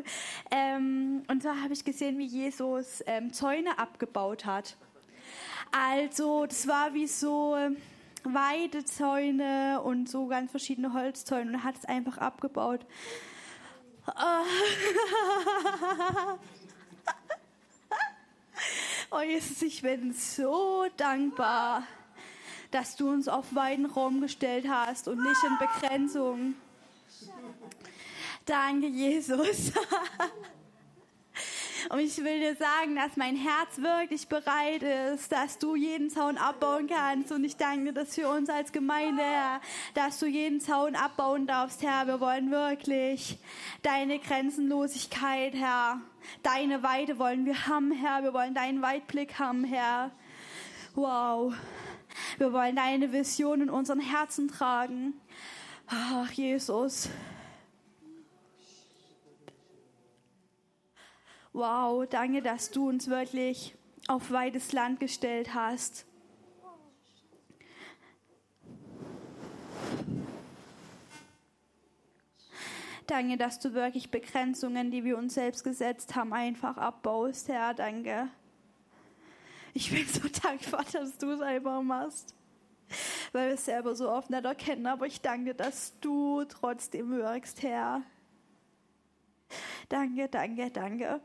cool. Ähm, und zwar habe ich gesehen, wie Jesus ähm, Zäune abgebaut hat. Also, das war wie so Weidezäune und so ganz verschiedene Holzzäune und er hat es einfach abgebaut. Oh Jesus, ich bin so dankbar, dass du uns auf weiten Raum gestellt hast und nicht in Begrenzung. Danke, Jesus. Und ich will dir sagen, dass mein Herz wirklich bereit ist, dass du jeden Zaun abbauen kannst. Und ich danke dir, dass für uns als Gemeinde, Herr, dass du jeden Zaun abbauen darfst, Herr. Wir wollen wirklich deine Grenzenlosigkeit, Herr. Deine Weite wollen wir haben, Herr. Wir wollen deinen Weitblick haben, Herr. Wow. Wir wollen deine Vision in unseren Herzen tragen. Ach, Jesus. Wow, danke, dass du uns wirklich auf weites Land gestellt hast. Danke, dass du wirklich Begrenzungen, die wir uns selbst gesetzt haben, einfach abbaust, Herr. Danke. Ich bin so dankbar, dass du es einfach machst, weil wir es selber so oft nicht erkennen. Aber ich danke, dass du trotzdem wirkst, Herr. Danke, danke, danke.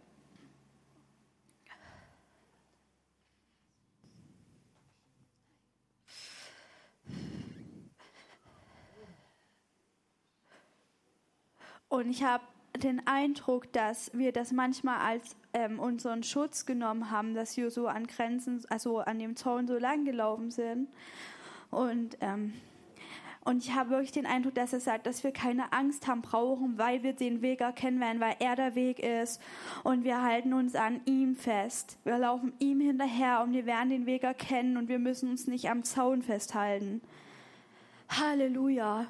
Und ich habe den Eindruck, dass wir das manchmal als ähm, unseren Schutz genommen haben, dass wir so an Grenzen, also an dem Zaun so lang gelaufen sind. Und, ähm, und ich habe wirklich den Eindruck, dass er sagt, dass wir keine Angst haben brauchen, weil wir den Weg erkennen werden, weil er der Weg ist. Und wir halten uns an ihm fest. Wir laufen ihm hinterher und wir werden den Weg erkennen und wir müssen uns nicht am Zaun festhalten. Halleluja.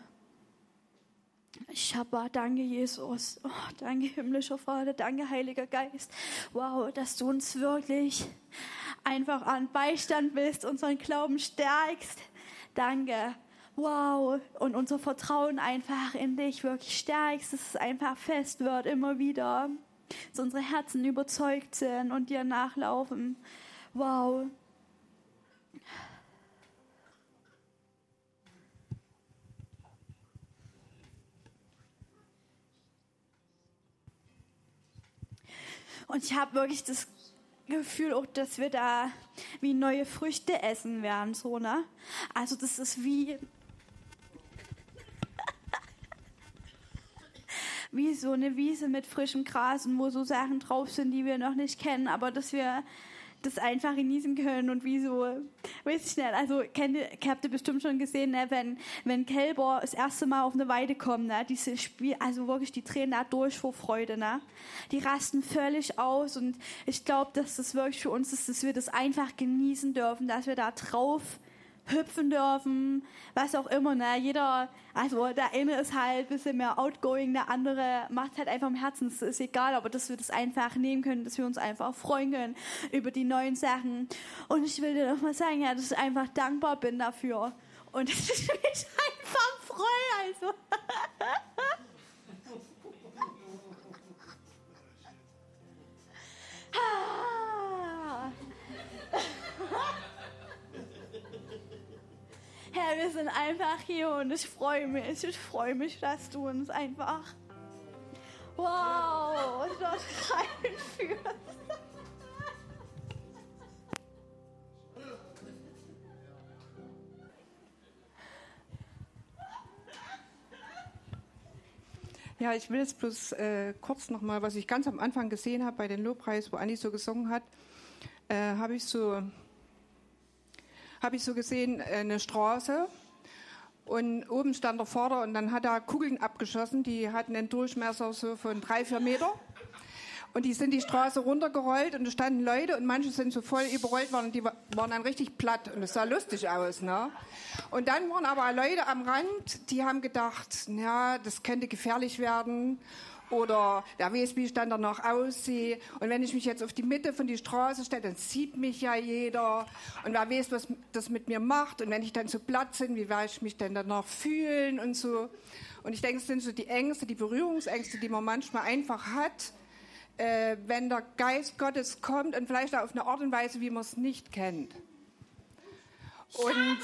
Shabbat, danke Jesus. Oh, danke himmlischer Vater, danke Heiliger Geist. Wow, dass du uns wirklich einfach an Beistand bist, unseren Glauben stärkst. Danke. Wow. Und unser Vertrauen einfach in dich wirklich stärkst, dass es einfach fest wird, immer wieder. Dass unsere Herzen überzeugt sind und dir nachlaufen. Wow. Und ich habe wirklich das Gefühl auch, dass wir da wie neue Früchte essen werden, so, ne? Also das ist wie wie so eine Wiese mit frischem Gras und wo so Sachen drauf sind, die wir noch nicht kennen, aber dass wir das einfach genießen können und wie so, weiß ich nicht, also kennt habt ihr bestimmt schon gesehen, ne, wenn, wenn Kälber das erste Mal auf eine Weide kommen, ne, diese Spiel, also wirklich, die drehen da durch vor Freude, ne, die rasten völlig aus und ich glaube, dass das wirklich für uns ist, dass wir das einfach genießen dürfen, dass wir da drauf hüpfen dürfen, was auch immer, ne? Jeder, also der eine ist halt ein bisschen mehr outgoing, der andere macht halt einfach im Herzen, es ist egal, aber dass wir das einfach nehmen können, dass wir uns einfach freuen können über die neuen Sachen. Und ich will dir nochmal sagen, ja, dass ich einfach dankbar bin dafür. Und dass ich mich einfach freue, also. Herr, wir sind einfach hier und ich freue mich, ich freue mich, dass du uns einfach, wow, dort reinführst. Ja, ich will jetzt bloß äh, kurz nochmal, was ich ganz am Anfang gesehen habe bei den Lobpreis, wo Anni so gesungen hat, äh, habe ich so habe ich so gesehen, äh, eine Straße. Und oben stand der Vater und dann hat er Kugeln abgeschossen, die hatten einen Durchmesser so von drei, vier Meter. Und die sind die Straße runtergerollt und da standen Leute und manche sind so voll überrollt worden und die waren dann richtig platt und es sah lustig aus. Ne? Und dann waren aber Leute am Rand, die haben gedacht, ja, das könnte gefährlich werden oder wer weiß, wie ich dann danach aussehe. Und wenn ich mich jetzt auf die Mitte von die Straße stelle, dann sieht mich ja jeder. Und wer weiß, was das mit mir macht. Und wenn ich dann so platt bin, wie werde ich mich denn danach fühlen und so. Und ich denke, es sind so die Ängste, die Berührungsängste, die man manchmal einfach hat, äh, wenn der Geist Gottes kommt und vielleicht auch auf eine Art und Weise, wie man es nicht kennt. Und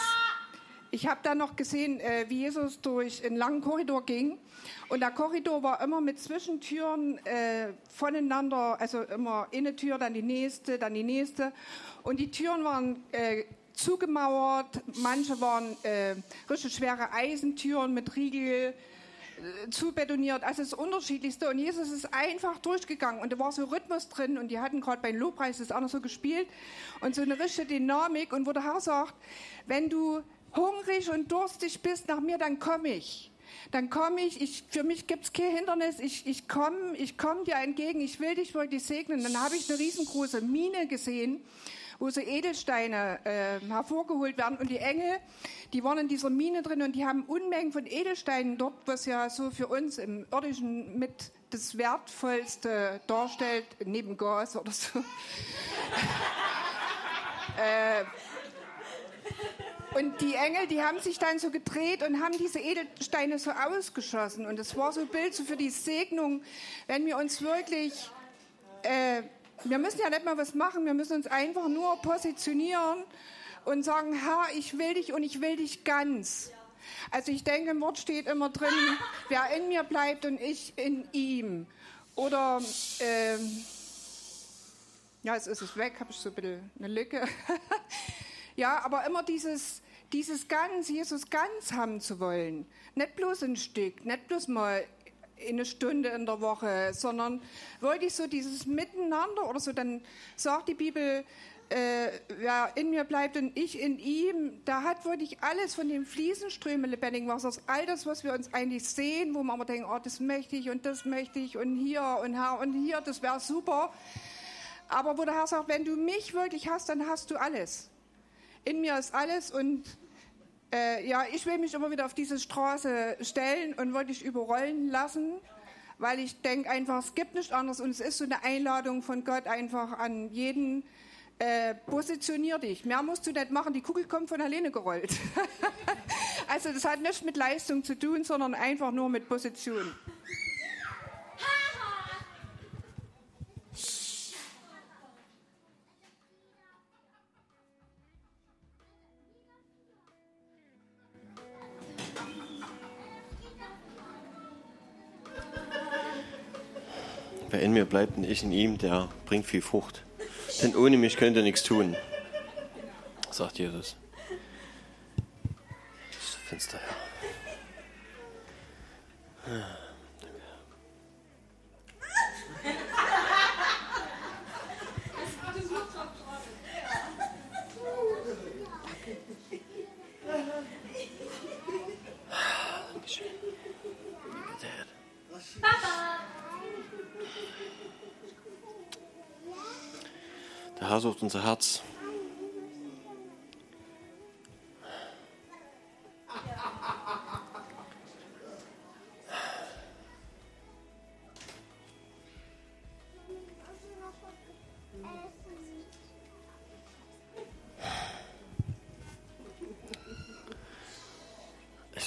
ich habe dann noch gesehen, äh, wie Jesus durch einen langen Korridor ging. Und der Korridor war immer mit Zwischentüren äh, voneinander, also immer eine Tür, dann die nächste, dann die nächste. Und die Türen waren äh, zugemauert, manche waren äh, richtig schwere Eisentüren mit Riegel äh, zubetoniert, also das Unterschiedlichste. Und Jesus ist einfach durchgegangen und da war so Rhythmus drin und die hatten gerade beim Lobpreis das auch noch so gespielt und so eine richtige Dynamik. Und wo der Herr sagt, wenn du hungrig und durstig bist nach mir, dann komme ich. Dann komme ich, ich, für mich gibt es kein Hindernis, ich, ich komme ich komm dir entgegen, ich will dich wirklich segnen. Dann habe ich eine riesengroße Mine gesehen, wo so Edelsteine äh, hervorgeholt werden und die Engel, die waren in dieser Mine drin und die haben Unmengen von Edelsteinen dort, was ja so für uns im irdischen mit das Wertvollste darstellt, neben Gas oder so. äh, und die Engel, die haben sich dann so gedreht und haben diese Edelsteine so ausgeschossen. Und es war so ein Bild so für die Segnung, wenn wir uns wirklich, äh, wir müssen ja nicht mal was machen, wir müssen uns einfach nur positionieren und sagen, Herr, ich will dich und ich will dich ganz. Also ich denke, im Wort steht immer drin, wer in mir bleibt und ich in ihm. Oder, äh, ja, jetzt ist es weg, habe ich so ein bisschen eine Lücke. Ja, aber immer dieses, dieses ganz, Jesus ganz haben zu wollen. Nicht bloß ein Stück, nicht bloß mal eine Stunde in der Woche, sondern wirklich so dieses Miteinander oder so, dann sagt die Bibel, äh, wer in mir bleibt und ich in ihm, da hat wirklich alles von den Fliesenströmen lebendigen Wassers, all das, was wir uns eigentlich sehen, wo man immer denkt, oh, das möchte ich und das möchte ich und hier und Herr und hier, das wäre super. Aber wo der Herr sagt, wenn du mich wirklich hast, dann hast du alles in mir ist alles und äh, ja, ich will mich immer wieder auf diese Straße stellen und wollte ich überrollen lassen, weil ich denke einfach, es gibt nichts anderes und es ist so eine Einladung von Gott einfach an jeden, äh, positionier dich. Mehr musst du nicht machen, die Kugel kommt von alleine gerollt. also das hat nichts mit Leistung zu tun, sondern einfach nur mit Position. Mir bleibt und ich in ihm, der bringt viel Frucht. Denn ohne mich könnt ihr nichts tun, sagt Jesus.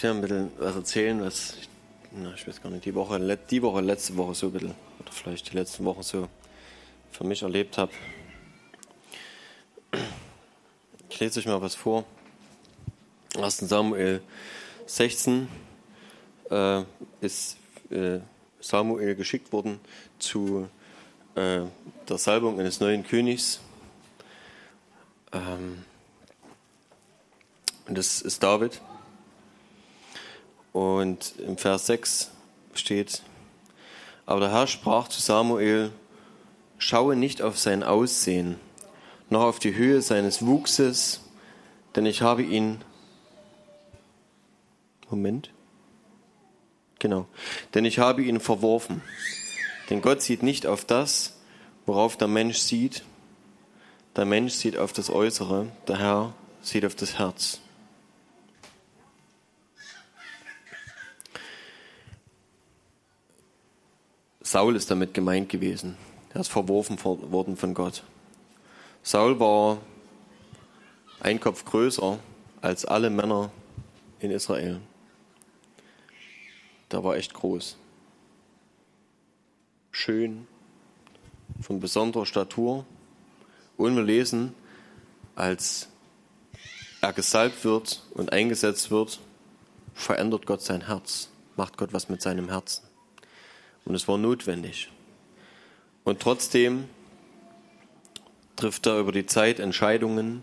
Will ein bisschen was erzählen, was ich, na, ich weiß gar nicht, die Woche, die Woche, letzte Woche so ein bisschen, oder vielleicht die letzten Wochen so für mich erlebt habe. Ich lese euch mal was vor. 1. Samuel 16 äh, ist äh, Samuel geschickt worden zu äh, der Salbung eines neuen Königs. Ähm, und das ist David. Und im Vers 6 steht, aber der Herr sprach zu Samuel, schaue nicht auf sein Aussehen, noch auf die Höhe seines Wuchses, denn ich habe ihn. Moment. Genau. Denn ich habe ihn verworfen. Denn Gott sieht nicht auf das, worauf der Mensch sieht. Der Mensch sieht auf das Äußere, der Herr sieht auf das Herz. Saul ist damit gemeint gewesen. Er ist verworfen worden von Gott. Saul war ein Kopf größer als alle Männer in Israel. der war echt groß. Schön, von besonderer Statur. Und wir lesen, als er gesalbt wird und eingesetzt wird, verändert Gott sein Herz, macht Gott was mit seinem Herzen. Und es war notwendig. Und trotzdem trifft er über die Zeit Entscheidungen,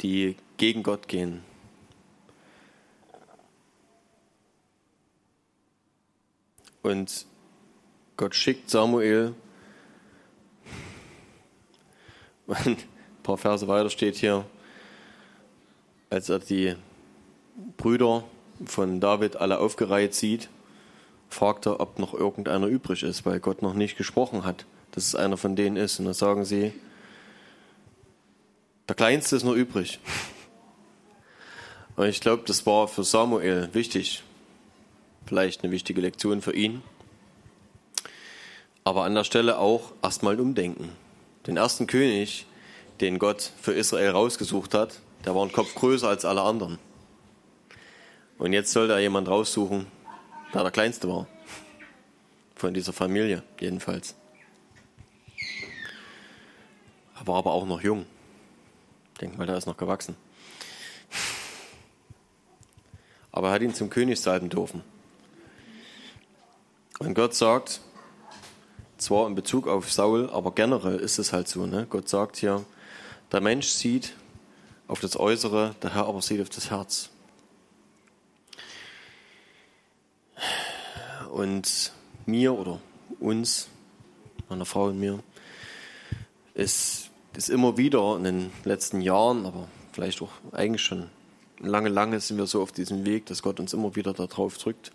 die gegen Gott gehen. Und Gott schickt Samuel. Ein paar Verse weiter steht hier, als er die Brüder von David alle aufgereiht sieht, fragt er, ob noch irgendeiner übrig ist, weil Gott noch nicht gesprochen hat, dass es einer von denen ist. Und dann sagen sie, der Kleinste ist noch übrig. Und ich glaube, das war für Samuel wichtig. Vielleicht eine wichtige Lektion für ihn. Aber an der Stelle auch erstmal umdenken. Den ersten König, den Gott für Israel rausgesucht hat, der war ein Kopf größer als alle anderen. Und jetzt soll da jemand raussuchen, der der Kleinste war. Von dieser Familie, jedenfalls. Er war aber auch noch jung. Ich denke mal, der ist noch gewachsen. Aber er hat ihn zum König salben dürfen. Und Gott sagt, zwar in Bezug auf Saul, aber generell ist es halt so. Ne? Gott sagt hier, der Mensch sieht auf das Äußere, der Herr aber sieht auf das Herz. Und mir oder uns, meiner Frau und mir, ist, ist immer wieder in den letzten Jahren, aber vielleicht auch eigentlich schon lange, lange sind wir so auf diesem Weg, dass Gott uns immer wieder darauf drückt.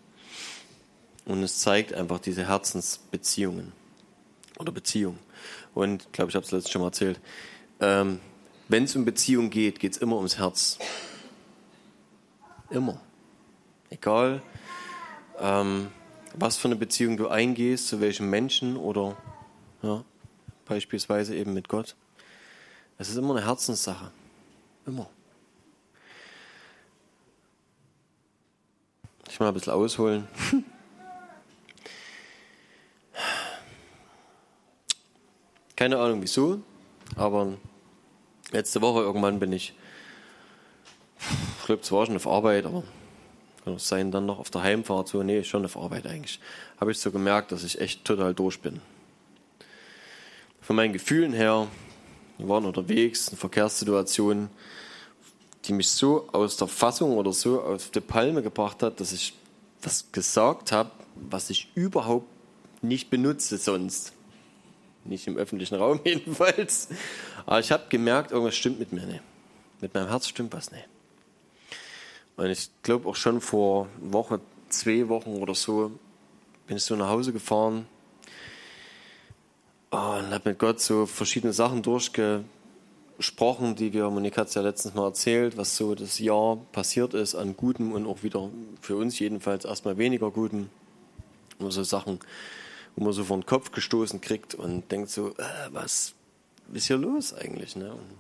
Und es zeigt einfach diese Herzensbeziehungen oder Beziehung. Und ich glaube, ich habe es letztes schon mal erzählt. Ähm, Wenn es um Beziehung geht, geht es immer ums Herz. Immer. Egal, ähm, was für eine Beziehung du eingehst, zu welchem Menschen oder ja, beispielsweise eben mit Gott. Es ist immer eine Herzenssache. Immer. Ich mal ein bisschen ausholen. Keine Ahnung wieso, aber letzte Woche irgendwann bin ich, ich glaube, zwar schon auf Arbeit, aber kann auch sein, dann noch auf der Heimfahrt, so, nee, schon auf Arbeit eigentlich, habe ich so gemerkt, dass ich echt total durch bin. Von meinen Gefühlen her, wir waren unterwegs in Verkehrssituationen, die mich so aus der Fassung oder so auf die Palme gebracht hat, dass ich was gesagt habe, was ich überhaupt nicht benutze sonst. Nicht im öffentlichen Raum jedenfalls. Aber ich habe gemerkt, irgendwas stimmt mit mir nicht. Mit meinem Herz stimmt was nicht. Und ich glaube auch schon vor Woche, zwei Wochen oder so, bin ich so nach Hause gefahren und habe mit Gott so verschiedene Sachen durchgesprochen, die wir, Monika hat es ja letztens mal erzählt, was so das Jahr passiert ist an Gutem und auch wieder für uns jedenfalls erstmal weniger Gutem. Nur so Sachen, wo man so vor den Kopf gestoßen kriegt und denkt so, äh, was ist hier los eigentlich? Ne? Und,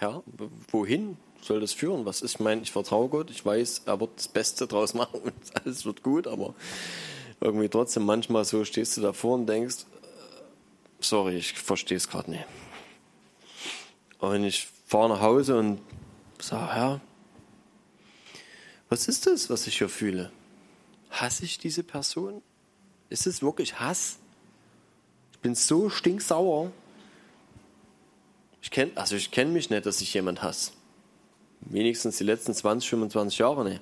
ja, wohin soll das führen? Was ist, ich meine, ich vertraue Gott, ich weiß, er wird das Beste draus machen und alles wird gut, aber irgendwie trotzdem manchmal so stehst du davor und denkst, äh, sorry, ich verstehe es gerade nicht. Und ich fahre nach Hause und sage, Herr, was ist das, was ich hier fühle? Hasse ich diese Person? Ist es wirklich Hass? Ich bin so stinksauer. Ich kenn, also ich kenne mich nicht, dass ich jemand hasse. Wenigstens die letzten 20, 25 Jahre nicht.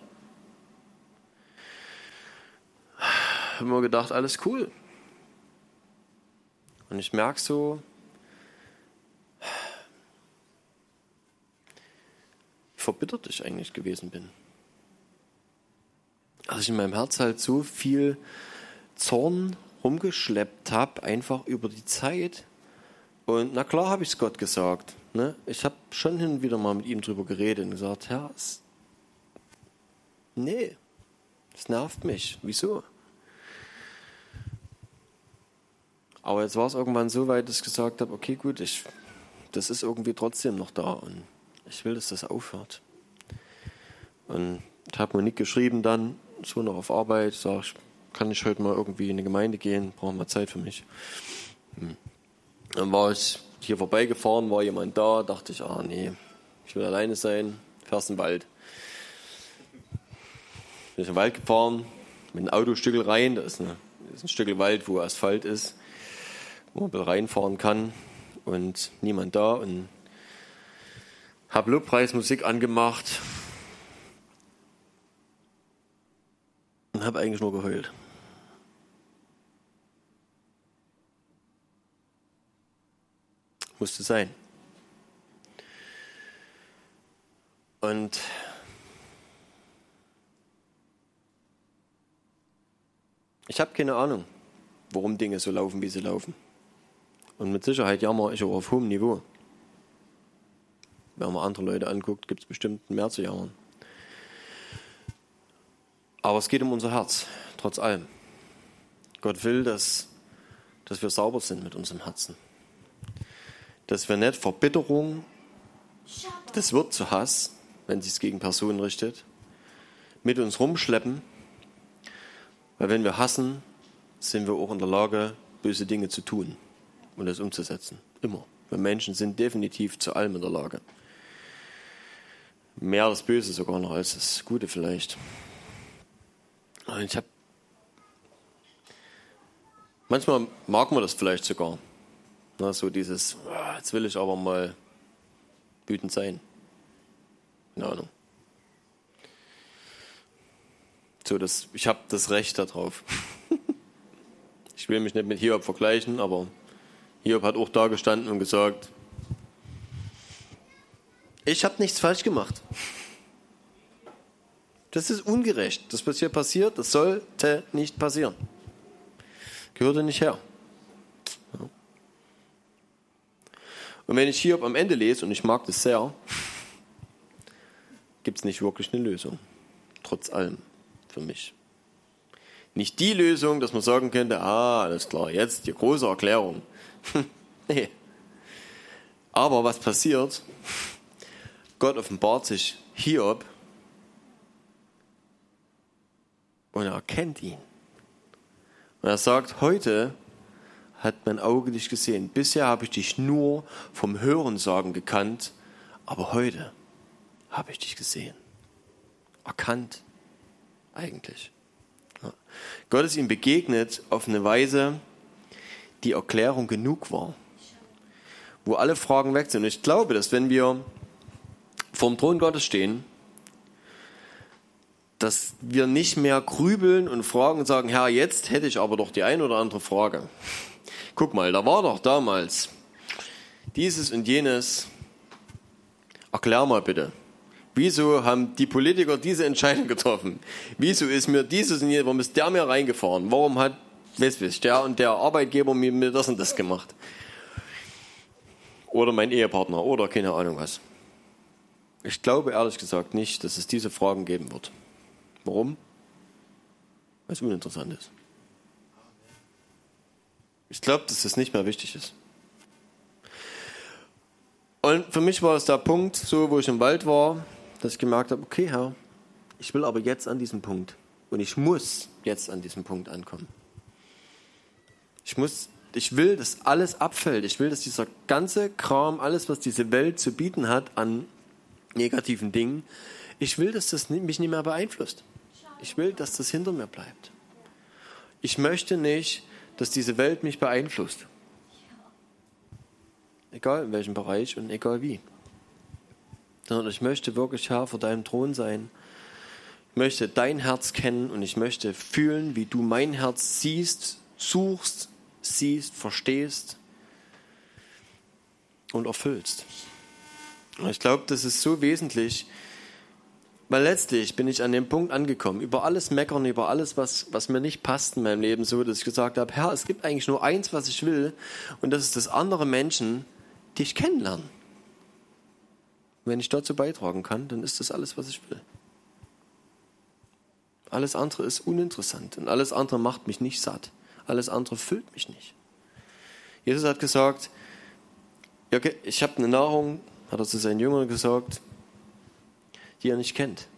Hab mir gedacht, alles cool. Und ich merke so, wie verbittert ich eigentlich gewesen bin. Dass ich in meinem Herz halt so viel Zorn rumgeschleppt habe, einfach über die Zeit. Und na klar habe ich es Gott gesagt. Ne? Ich habe schon hin und wieder mal mit ihm drüber geredet und gesagt, Herr, es, nee, es nervt mich. Wieso? Aber jetzt war es irgendwann so weit, dass ich gesagt habe, okay, gut, ich, das ist irgendwie trotzdem noch da und ich will, dass das aufhört. Und ich habe Monique geschrieben dann, so noch auf Arbeit, sag ich, kann ich heute mal irgendwie in eine Gemeinde gehen, brauchen wir Zeit für mich. Hm. Dann war ich hier vorbeigefahren, war jemand da, dachte ich, ah nee, ich will alleine sein, fährst in den Wald. Bin ich in den Wald gefahren, mit einem Autostückel rein, da ist, ist ein Stück Wald, wo Asphalt ist, wo man reinfahren kann und niemand da und habe Lobpreismusik angemacht und habe eigentlich nur geheult. Musste sein. Und ich habe keine Ahnung, warum Dinge so laufen, wie sie laufen. Und mit Sicherheit jammer ich auch auf hohem Niveau. Wenn man andere Leute anguckt, gibt es bestimmt mehr zu jammern. Aber es geht um unser Herz, trotz allem. Gott will, dass, dass wir sauber sind mit unserem Herzen. Dass wir nicht Verbitterung, das wird zu Hass, wenn es sich gegen Personen richtet, mit uns rumschleppen. Weil wenn wir hassen, sind wir auch in der Lage, böse Dinge zu tun und das umzusetzen. Immer. Wir Menschen sind definitiv zu allem in der Lage. Mehr das Böse sogar noch als das Gute vielleicht. Und ich habe manchmal mag man das vielleicht sogar. Na, so dieses, ah, jetzt will ich aber mal wütend sein. Keine Ahnung. So, das, ich habe das Recht darauf. ich will mich nicht mit Hiob vergleichen, aber Hiob hat auch da gestanden und gesagt, ich habe nichts falsch gemacht. Das ist ungerecht. Das, was hier passiert, das sollte nicht passieren. Gehörte nicht her. Und wenn ich Hiob am Ende lese, und ich mag das sehr, gibt es nicht wirklich eine Lösung. Trotz allem für mich. Nicht die Lösung, dass man sagen könnte, ah, alles klar, jetzt die große Erklärung. nee. Aber was passiert? Gott offenbart sich Hiob und er erkennt ihn. Und er sagt, heute hat mein Auge dich gesehen. Bisher habe ich dich nur vom Hörensagen gekannt, aber heute habe ich dich gesehen. Erkannt eigentlich. Ja. Gott ist ihm begegnet auf eine Weise, die Erklärung genug war. Wo alle Fragen weg sind. Und ich glaube, dass wenn wir vorm Thron Gottes stehen, dass wir nicht mehr grübeln und fragen und sagen, Herr, jetzt hätte ich aber doch die ein oder andere Frage. Guck mal, da war doch damals dieses und jenes. Erklär mal bitte. Wieso haben die Politiker diese Entscheidung getroffen? Wieso ist mir dieses und jenes, warum ist der mir reingefahren? Warum hat, weiß ich, der und der Arbeitgeber mir, mir das und das gemacht? Oder mein Ehepartner oder keine Ahnung was. Ich glaube ehrlich gesagt nicht, dass es diese Fragen geben wird. Warum? Weil es uninteressant ist. Ich glaube, dass das nicht mehr wichtig ist. Und für mich war es der Punkt, so wo ich im Wald war, dass ich gemerkt habe, okay, Herr, ich will aber jetzt an diesem Punkt. Und ich muss jetzt an diesem Punkt ankommen. Ich muss, ich will, dass alles abfällt. Ich will, dass dieser ganze Kram, alles, was diese Welt zu bieten hat an negativen Dingen, ich will, dass das mich nicht mehr beeinflusst. Ich will, dass das hinter mir bleibt. Ich möchte nicht, dass diese Welt mich beeinflusst. Egal in welchem Bereich und egal wie. Sondern ich möchte wirklich Herr vor deinem Thron sein. Ich möchte dein Herz kennen und ich möchte fühlen, wie du mein Herz siehst, suchst, siehst, verstehst und erfüllst. Ich glaube, das ist so wesentlich, weil letztlich bin ich an dem Punkt angekommen, über alles meckern, über alles, was, was mir nicht passt in meinem Leben, so dass ich gesagt habe, Herr, es gibt eigentlich nur eins, was ich will, und das ist, dass andere Menschen dich kennenlernen. wenn ich dazu beitragen kann, dann ist das alles, was ich will. Alles andere ist uninteressant und alles andere macht mich nicht satt. Alles andere füllt mich nicht. Jesus hat gesagt, ich habe eine Nahrung, hat er zu seinen Jüngern gesagt, die er nicht kennt.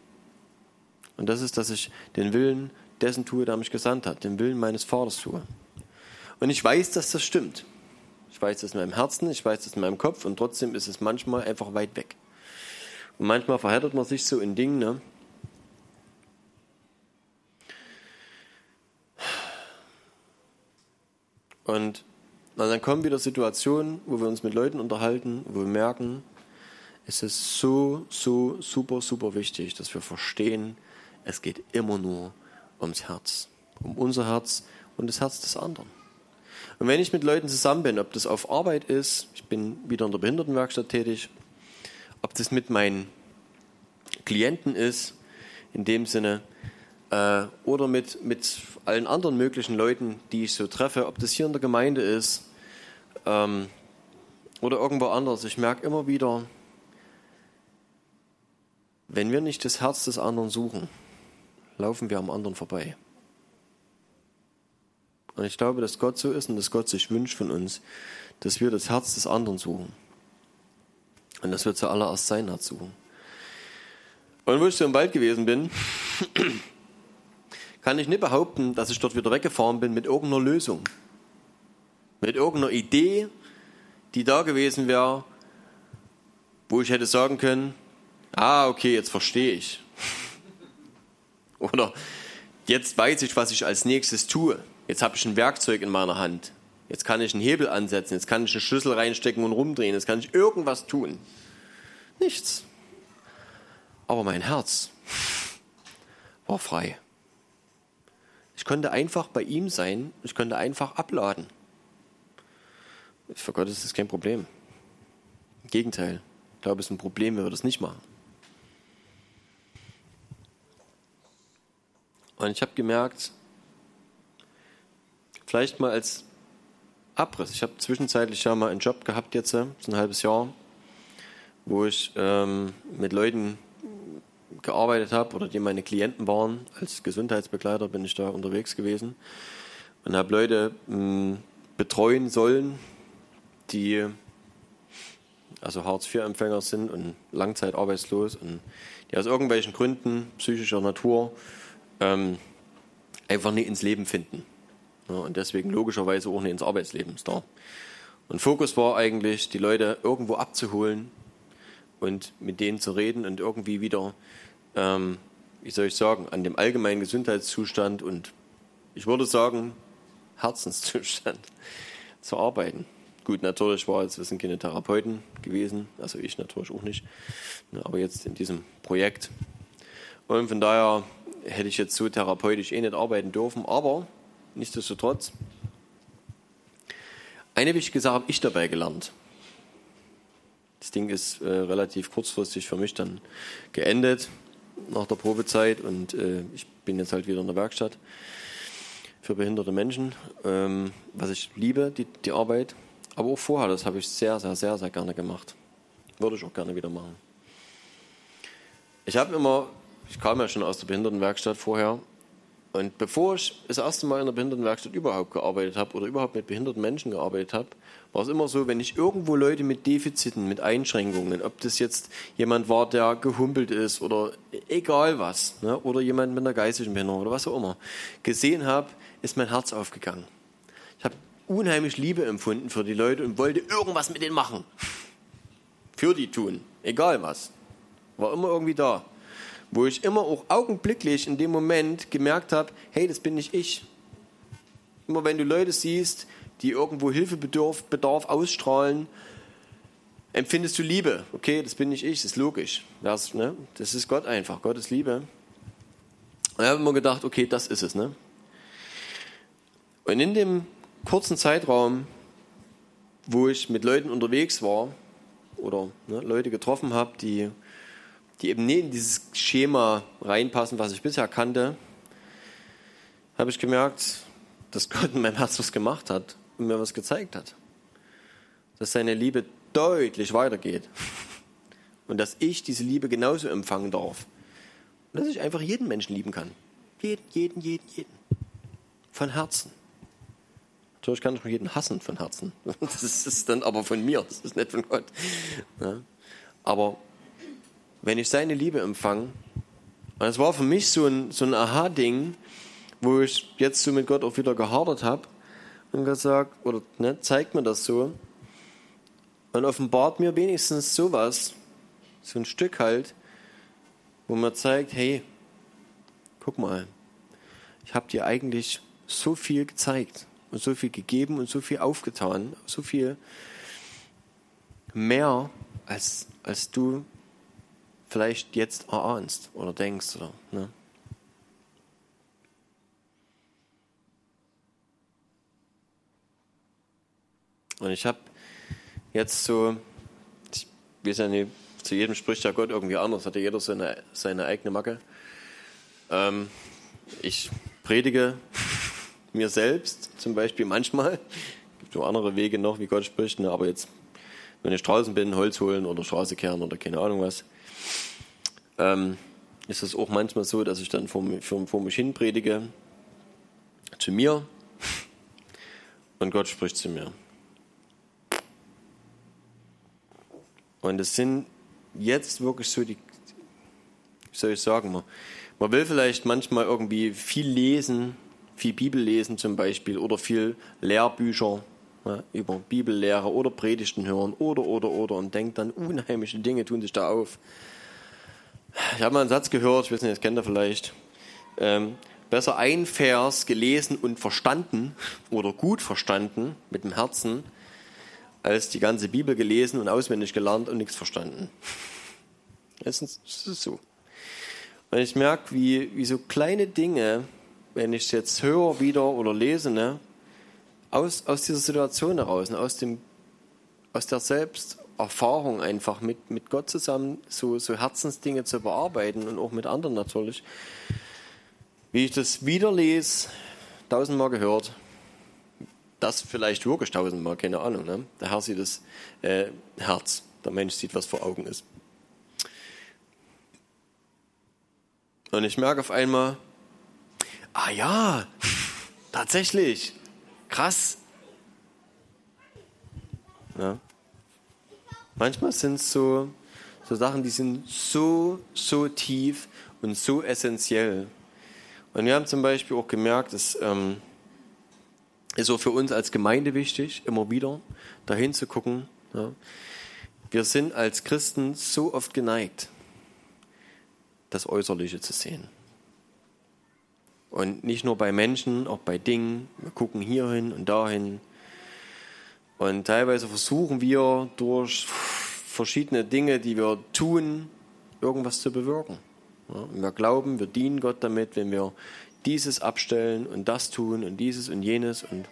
Und das ist, dass ich den Willen dessen tue, der mich gesandt hat, den Willen meines Vaters tue. Und ich weiß, dass das stimmt. Ich weiß das in meinem Herzen, ich weiß das in meinem Kopf und trotzdem ist es manchmal einfach weit weg. Und manchmal verheddert man sich so in Dingen, ne? Und dann kommen wieder Situationen, wo wir uns mit Leuten unterhalten, wo wir merken, es ist so, so super, super wichtig, dass wir verstehen, es geht immer nur ums Herz. Um unser Herz und das Herz des anderen. Und wenn ich mit Leuten zusammen bin, ob das auf Arbeit ist, ich bin wieder in der Behindertenwerkstatt tätig, ob das mit meinen Klienten ist, in dem Sinne, äh, oder mit, mit allen anderen möglichen Leuten, die ich so treffe, ob das hier in der Gemeinde ist ähm, oder irgendwo anders. Ich merke immer wieder, wenn wir nicht das Herz des anderen suchen, laufen wir am anderen vorbei. Und ich glaube, dass Gott so ist und dass Gott sich wünscht von uns, dass wir das Herz des anderen suchen. Und dass wir zuallererst sein Herz suchen. Und wo ich so im Wald gewesen bin, kann ich nicht behaupten, dass ich dort wieder weggefahren bin mit irgendeiner Lösung. Mit irgendeiner Idee, die da gewesen wäre, wo ich hätte sagen können, ah, okay, jetzt verstehe ich. Oder jetzt weiß ich, was ich als nächstes tue. Jetzt habe ich ein Werkzeug in meiner Hand. Jetzt kann ich einen Hebel ansetzen. Jetzt kann ich einen Schlüssel reinstecken und rumdrehen. Jetzt kann ich irgendwas tun. Nichts. Aber mein Herz war frei. Ich konnte einfach bei ihm sein. Ich konnte einfach abladen. Für Gott ist das kein Problem. Im Gegenteil. Ich glaube, es ist ein Problem, wenn wir das nicht machen. Und ich habe gemerkt, vielleicht mal als Abriss. Ich habe zwischenzeitlich ja mal einen Job gehabt jetzt, so ein halbes Jahr, wo ich ähm, mit Leuten gearbeitet habe oder die meine Klienten waren. Als Gesundheitsbegleiter bin ich da unterwegs gewesen und habe Leute mh, hm, betreuen sollen, die also Hartz-IV-Empfänger sind und langzeitarbeitslos und die aus irgendwelchen Gründen psychischer Natur ähm, einfach nicht ins Leben finden. Ja, und deswegen logischerweise auch nicht ins Arbeitsleben da. Und Fokus war eigentlich, die Leute irgendwo abzuholen und mit denen zu reden und irgendwie wieder, ähm, wie soll ich sagen, an dem allgemeinen Gesundheitszustand und ich würde sagen, Herzenszustand zu arbeiten. Gut, natürlich war jetzt, wir sind keine Therapeuten gewesen, also ich natürlich auch nicht, aber jetzt in diesem Projekt. Und von daher hätte ich jetzt so therapeutisch eh nicht arbeiten dürfen, aber nichtsdestotrotz, eine wichtige Sache habe ich dabei gelernt. Das Ding ist äh, relativ kurzfristig für mich dann geendet nach der Probezeit und äh, ich bin jetzt halt wieder in der Werkstatt für behinderte Menschen, ähm, was ich liebe, die, die Arbeit. Aber auch vorher, das habe ich sehr, sehr, sehr, sehr gerne gemacht. Würde ich auch gerne wieder machen. Ich habe immer ich kam ja schon aus der Behindertenwerkstatt vorher. Und bevor ich das erste Mal in der Behindertenwerkstatt überhaupt gearbeitet habe oder überhaupt mit behinderten Menschen gearbeitet habe, war es immer so, wenn ich irgendwo Leute mit Defiziten, mit Einschränkungen, ob das jetzt jemand war, der gehumpelt ist oder egal was, ne, oder jemand mit einer geistigen Behinderung oder was auch immer, gesehen habe, ist mein Herz aufgegangen. Ich habe unheimlich Liebe empfunden für die Leute und wollte irgendwas mit denen machen. Für die tun, egal was. War immer irgendwie da wo ich immer auch augenblicklich in dem Moment gemerkt habe, hey, das bin nicht ich. Immer wenn du Leute siehst, die irgendwo Hilfebedarf Bedarf ausstrahlen, empfindest du Liebe. Okay, das bin nicht ich, das ist logisch. Das, ne? das ist Gott einfach, Gott ist Liebe. Und ich habe immer gedacht, okay, das ist es. Ne? Und in dem kurzen Zeitraum, wo ich mit Leuten unterwegs war oder ne, Leute getroffen habe, die die eben nicht in dieses Schema reinpassen, was ich bisher kannte, habe ich gemerkt, dass Gott in meinem Herz was gemacht hat und mir was gezeigt hat. Dass seine Liebe deutlich weitergeht. Und dass ich diese Liebe genauso empfangen darf. Und dass ich einfach jeden Menschen lieben kann. Jeden, jeden, jeden, jeden. Von Herzen. Natürlich kann ich jeden hassen von Herzen. Das ist dann aber von mir, das ist nicht von Gott. Aber wenn ich seine Liebe empfange, und es war für mich so ein, so ein Aha-Ding, wo ich jetzt so mit Gott auch wieder gehadert habe und gesagt, oder ne, zeigt mir das so. Und offenbart mir wenigstens sowas, so ein Stück halt, wo man zeigt, hey, guck mal, ich habe dir eigentlich so viel gezeigt und so viel gegeben und so viel aufgetan, so viel mehr, als, als du vielleicht jetzt erahnst oder denkst. Oder, ne? Und ich habe jetzt so, ich weiß ja nicht, zu jedem spricht ja Gott irgendwie anders, hat ja jeder seine, seine eigene Macke. Ähm, ich predige mir selbst zum Beispiel manchmal. Es gibt so andere Wege noch, wie Gott spricht, ne? aber jetzt, wenn ich draußen bin, Holz holen oder Straße kehren oder keine Ahnung was, ähm, ist es auch manchmal so, dass ich dann vor, vor, vor mich hin predige zu mir und Gott spricht zu mir. Und es sind jetzt wirklich so die, wie soll ich sagen, man, man will vielleicht manchmal irgendwie viel lesen, viel Bibel lesen zum Beispiel oder viel Lehrbücher ja, über Bibellehre oder Predigten hören oder, oder, oder und denkt dann, unheimliche Dinge tun sich da auf. Ich habe mal einen Satz gehört, ich weiß nicht, das kennt ihr vielleicht. Ähm, besser ein Vers gelesen und verstanden oder gut verstanden mit dem Herzen, als die ganze Bibel gelesen und auswendig gelernt und nichts verstanden. Das ist so. Und ich merke, wie, wie so kleine Dinge, wenn ich es jetzt höre wieder oder lese, ne, aus, aus dieser Situation heraus, ne, aus, dem, aus der Selbsterfahrung einfach mit, mit Gott zusammen so, so Herzensdinge zu bearbeiten und auch mit anderen natürlich, wie ich das wieder lese, tausendmal gehört, das vielleicht wirklich tausendmal, keine Ahnung. Ne? Der Herr sieht das äh, Herz, der Mensch sieht, was vor Augen ist. Und ich merke auf einmal, ah ja, tatsächlich, krass. Ja. Manchmal sind es so, so Sachen, die sind so, so tief und so essentiell. Und wir haben zum Beispiel auch gemerkt, dass ähm, ist auch für uns als Gemeinde wichtig, immer wieder dahin zu gucken. Ja. Wir sind als Christen so oft geneigt, das Äußerliche zu sehen. Und nicht nur bei Menschen, auch bei Dingen. Wir gucken hierhin und dahin. Und teilweise versuchen wir durch verschiedene Dinge, die wir tun, irgendwas zu bewirken. Wir glauben, wir dienen Gott damit, wenn wir dieses abstellen und das tun und dieses und jenes und,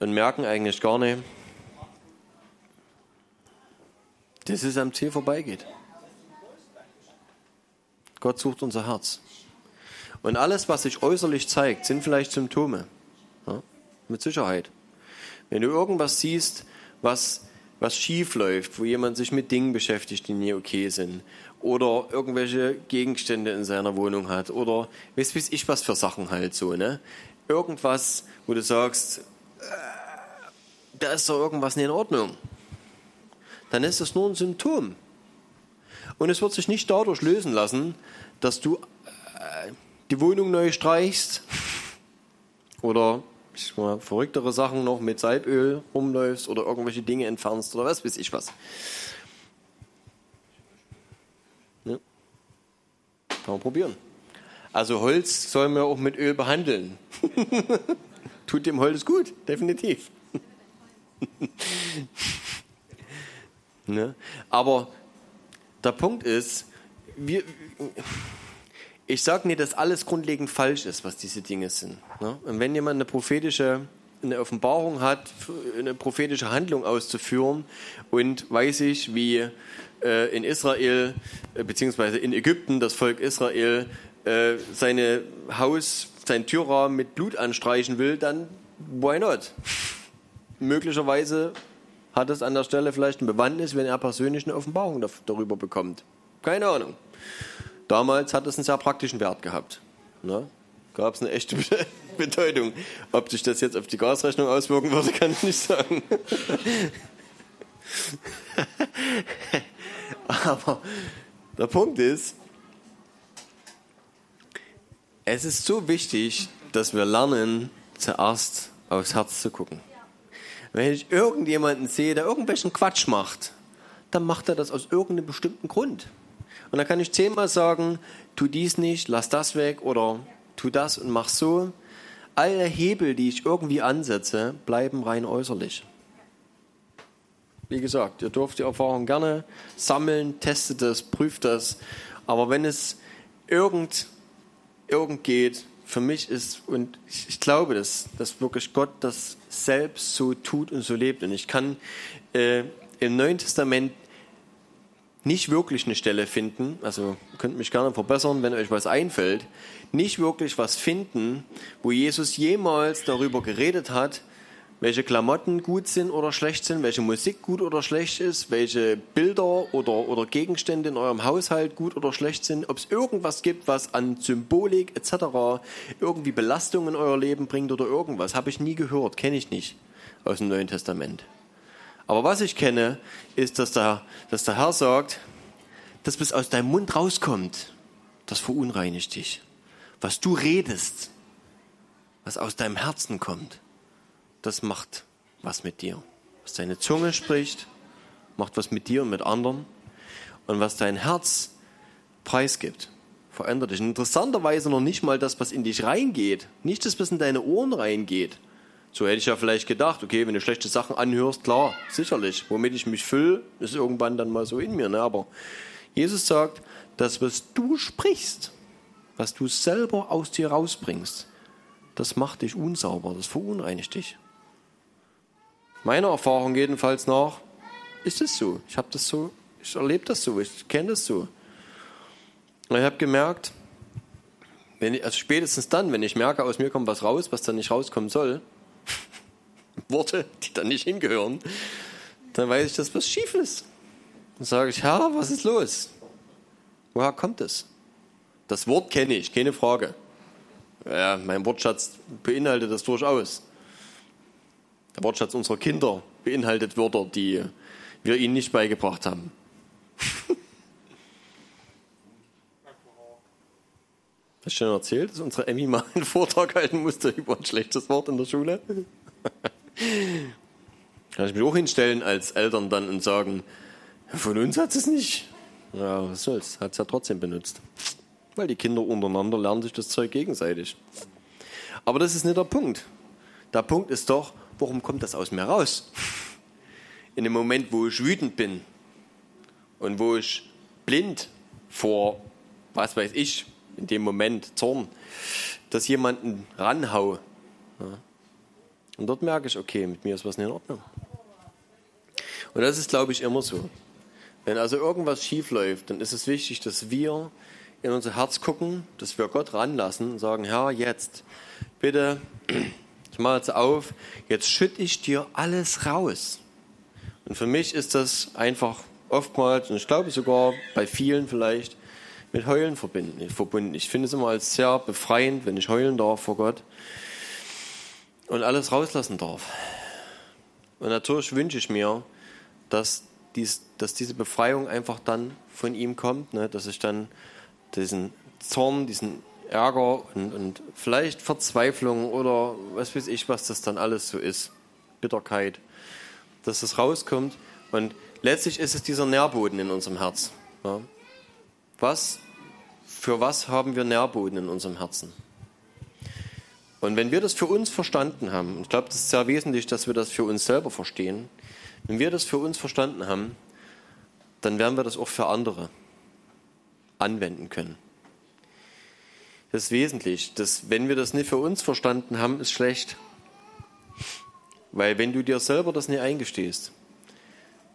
und merken eigentlich gar nicht, dass es am Ziel vorbeigeht. Gott sucht unser Herz. Und alles, was sich äußerlich zeigt, sind vielleicht Symptome. Ja? Mit Sicherheit. Wenn du irgendwas siehst, was, was schief läuft, wo jemand sich mit Dingen beschäftigt, die nie okay sind, oder irgendwelche Gegenstände in seiner Wohnung hat oder weiß, weiß ich was für Sachen halt so, ne? Irgendwas, wo du sagst, äh, da ist doch irgendwas nicht in Ordnung. Dann ist das nur ein Symptom. Und es wird sich nicht dadurch lösen lassen, dass du äh, die Wohnung neu streichst oder mal, verrücktere Sachen noch mit Salböl rumläufst oder irgendwelche Dinge entfernst oder was weiß ich was. Kann man probieren. Also Holz soll man auch mit Öl behandeln. Tut dem Holz gut, definitiv. ne? Aber der Punkt ist, wir, ich sage nicht, dass alles grundlegend falsch ist, was diese Dinge sind. Ne? Und wenn jemand eine prophetische eine Offenbarung hat, eine prophetische Handlung auszuführen und weiß ich, wie äh, in Israel äh, beziehungsweise in Ägypten das Volk Israel äh, seine Haus, sein Türrahmen mit Blut anstreichen will, dann why not? Möglicherweise hat es an der Stelle vielleicht ein Bewandtnis, wenn er persönlich eine Offenbarung darüber bekommt. Keine Ahnung. Damals hat es einen sehr praktischen Wert gehabt. Ne? Gab es eine echte Bedeutung. Ob sich das jetzt auf die Gasrechnung auswirken würde, kann ich nicht sagen. Aber der Punkt ist, Es ist so wichtig, dass wir lernen, zuerst aufs Herz zu gucken. Wenn ich irgendjemanden sehe, der irgendwelchen Quatsch macht, dann macht er das aus irgendeinem bestimmten Grund. Und dann kann ich zehnmal sagen, tu dies nicht, lass das weg oder tu das und mach so. Alle Hebel, die ich irgendwie ansetze, bleiben rein äußerlich. Wie gesagt, ihr dürft die Erfahrung gerne sammeln, testet das, prüft das. Aber wenn es irgend, irgend geht, für mich ist, und ich, ich glaube, dass, dass wirklich Gott das selbst so tut und so lebt. Und ich kann äh, im Neuen Testament nicht wirklich eine Stelle finden, also könnt mich gerne verbessern, wenn euch was einfällt, nicht wirklich was finden, wo Jesus jemals darüber geredet hat, welche Klamotten gut sind oder schlecht sind, welche Musik gut oder schlecht ist, welche Bilder oder, oder Gegenstände in eurem Haushalt gut oder schlecht sind, ob es irgendwas gibt, was an Symbolik etc. irgendwie Belastung in euer Leben bringt oder irgendwas, habe ich nie gehört, kenne ich nicht aus dem Neuen Testament. Aber was ich kenne, ist, dass der, dass der Herr sagt, dass was aus deinem Mund rauskommt, das verunreinigt dich. Was du redest, was aus deinem Herzen kommt, das macht was mit dir. Was deine Zunge spricht, macht was mit dir und mit anderen. Und was dein Herz preisgibt, verändert dich. Und interessanterweise noch nicht mal das, was in dich reingeht, nicht das, was in deine Ohren reingeht, so hätte ich ja vielleicht gedacht, okay, wenn du schlechte Sachen anhörst, klar, sicherlich. Womit ich mich fülle, ist irgendwann dann mal so in mir. Ne? Aber Jesus sagt, das, was du sprichst, was du selber aus dir rausbringst, das macht dich unsauber, das verunreinigt dich. Meiner Erfahrung jedenfalls nach ist es so. Ich habe das so, ich erlebe das so, ich kenne das so. Und ich habe gemerkt, wenn ich, also spätestens dann, wenn ich merke, aus mir kommt was raus, was dann nicht rauskommen soll, Worte, die da nicht hingehören, dann weiß ich, dass was schief ist. Dann sage ich, Herr, was ist los? Woher kommt es? Das Wort kenne ich, keine Frage. Ja, mein Wortschatz beinhaltet das durchaus. Der Wortschatz unserer Kinder beinhaltet Wörter, die wir ihnen nicht beigebracht haben. Hast du schon erzählt, dass unsere Emmy mal einen Vortrag halten musste über ein schlechtes Wort in der Schule? Kann ich mich auch hinstellen als Eltern dann und sagen, von uns hat es nicht. Ja, was soll's, hat es ja trotzdem benutzt. Weil die Kinder untereinander lernen sich das Zeug gegenseitig. Aber das ist nicht der Punkt. Der Punkt ist doch, warum kommt das aus mir raus? In dem Moment, wo ich wütend bin und wo ich blind vor, was weiß ich, in dem Moment Zorn, dass jemanden ranhau. Und dort merke ich, okay, mit mir ist was nicht in Ordnung. Und das ist, glaube ich, immer so. Wenn also irgendwas schief läuft, dann ist es wichtig, dass wir in unser Herz gucken, dass wir Gott ranlassen und sagen, Herr, jetzt, bitte, ich mache jetzt auf, jetzt schütte ich dir alles raus. Und für mich ist das einfach oftmals, und ich glaube sogar bei vielen vielleicht, mit Heulen verbunden. Ich finde es immer als sehr befreiend, wenn ich heulen darf vor Gott und alles rauslassen darf. Und natürlich wünsche ich mir, dass, dies, dass diese Befreiung einfach dann von ihm kommt, ne? dass ich dann diesen Zorn, diesen Ärger und, und vielleicht Verzweiflung oder was weiß ich, was das dann alles so ist, Bitterkeit, dass das rauskommt. Und letztlich ist es dieser Nährboden in unserem Herz. Ja? Was, für was haben wir Nährboden in unserem Herzen? Und wenn wir das für uns verstanden haben, und ich glaube, das ist sehr wesentlich, dass wir das für uns selber verstehen, wenn wir das für uns verstanden haben, dann werden wir das auch für andere anwenden können. Das ist wesentlich. Dass, wenn wir das nicht für uns verstanden haben, ist schlecht. Weil wenn du dir selber das nicht eingestehst,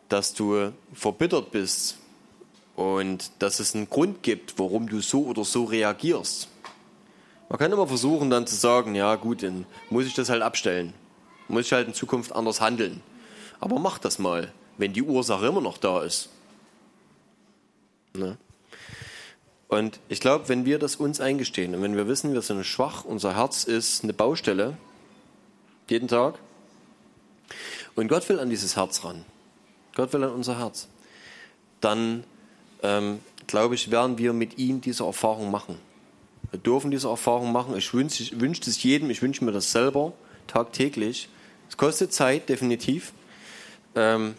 dass du verbittert bist und dass es einen Grund gibt, warum du so oder so reagierst, man kann immer versuchen, dann zu sagen, ja gut, dann muss ich das halt abstellen. Muss ich halt in Zukunft anders handeln. Aber mach das mal, wenn die Ursache immer noch da ist. Ne? Und ich glaube, wenn wir das uns eingestehen und wenn wir wissen, wir sind schwach, unser Herz ist eine Baustelle, jeden Tag, und Gott will an dieses Herz ran, Gott will an unser Herz, dann ähm, glaube ich, werden wir mit ihm diese Erfahrung machen. Wir dürfen diese Erfahrung machen. Ich wünsche ich wünsche es jedem, ich wünsche mir das selber tagtäglich. Es kostet Zeit, definitiv. Ähm,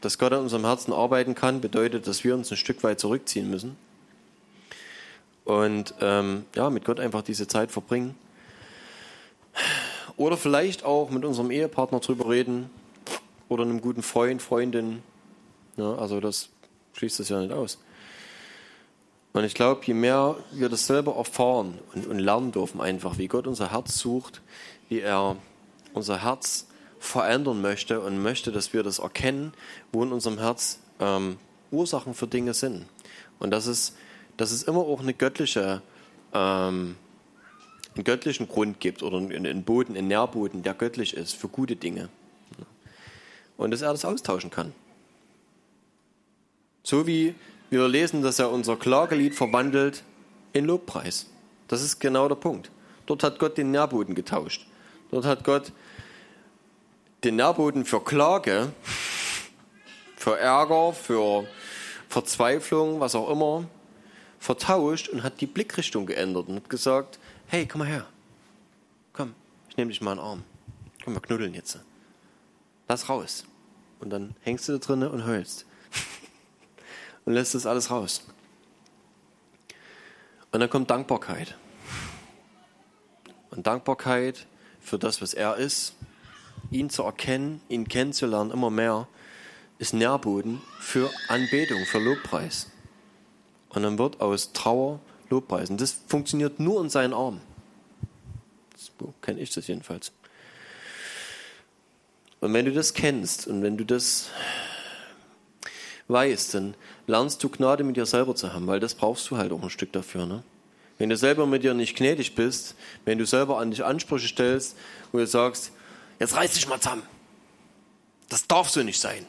dass Gott an unserem Herzen arbeiten kann, bedeutet, dass wir uns ein Stück weit zurückziehen müssen. Und ähm, ja, mit Gott einfach diese Zeit verbringen. Oder vielleicht auch mit unserem Ehepartner drüber reden. Oder einem guten Freund, Freundin. Ja, also das schließt das ja nicht aus. Und ich glaube, je mehr wir das selber erfahren und, und lernen dürfen, einfach, wie Gott unser Herz sucht, wie er unser Herz verändern möchte und möchte, dass wir das erkennen, wo in unserem Herz ähm, Ursachen für Dinge sind. Und dass es, dass es immer auch eine göttliche, ähm, einen göttlichen Grund gibt oder einen Boden, einen Nährboden, der göttlich ist für gute Dinge. Und dass er das austauschen kann. So wie wir lesen, dass er unser Klagelied verwandelt in Lobpreis. Das ist genau der Punkt. Dort hat Gott den Nährboden getauscht. Dort hat Gott den Nährboden für Klage, für Ärger, für Verzweiflung, was auch immer, vertauscht und hat die Blickrichtung geändert und hat gesagt, hey, komm mal her. Komm, ich nehme dich mal in den Arm. Komm, wir knuddeln jetzt. Lass raus. Und dann hängst du da drinnen und heulst. Und lässt das alles raus. Und dann kommt Dankbarkeit. Und Dankbarkeit für das, was er ist, ihn zu erkennen, ihn kennenzulernen, immer mehr, ist Nährboden für Anbetung, für Lobpreis. Und dann wird aus Trauer Lobpreis. Und das funktioniert nur in seinen Armen. So kenne ich das jedenfalls. Und wenn du das kennst und wenn du das weißt, dann lernst du Gnade mit dir selber zu haben, weil das brauchst du halt auch ein Stück dafür. Ne? Wenn du selber mit dir nicht gnädig bist, wenn du selber an dich Ansprüche stellst, wo du sagst, jetzt reiß dich mal zusammen. Das darf so nicht sein.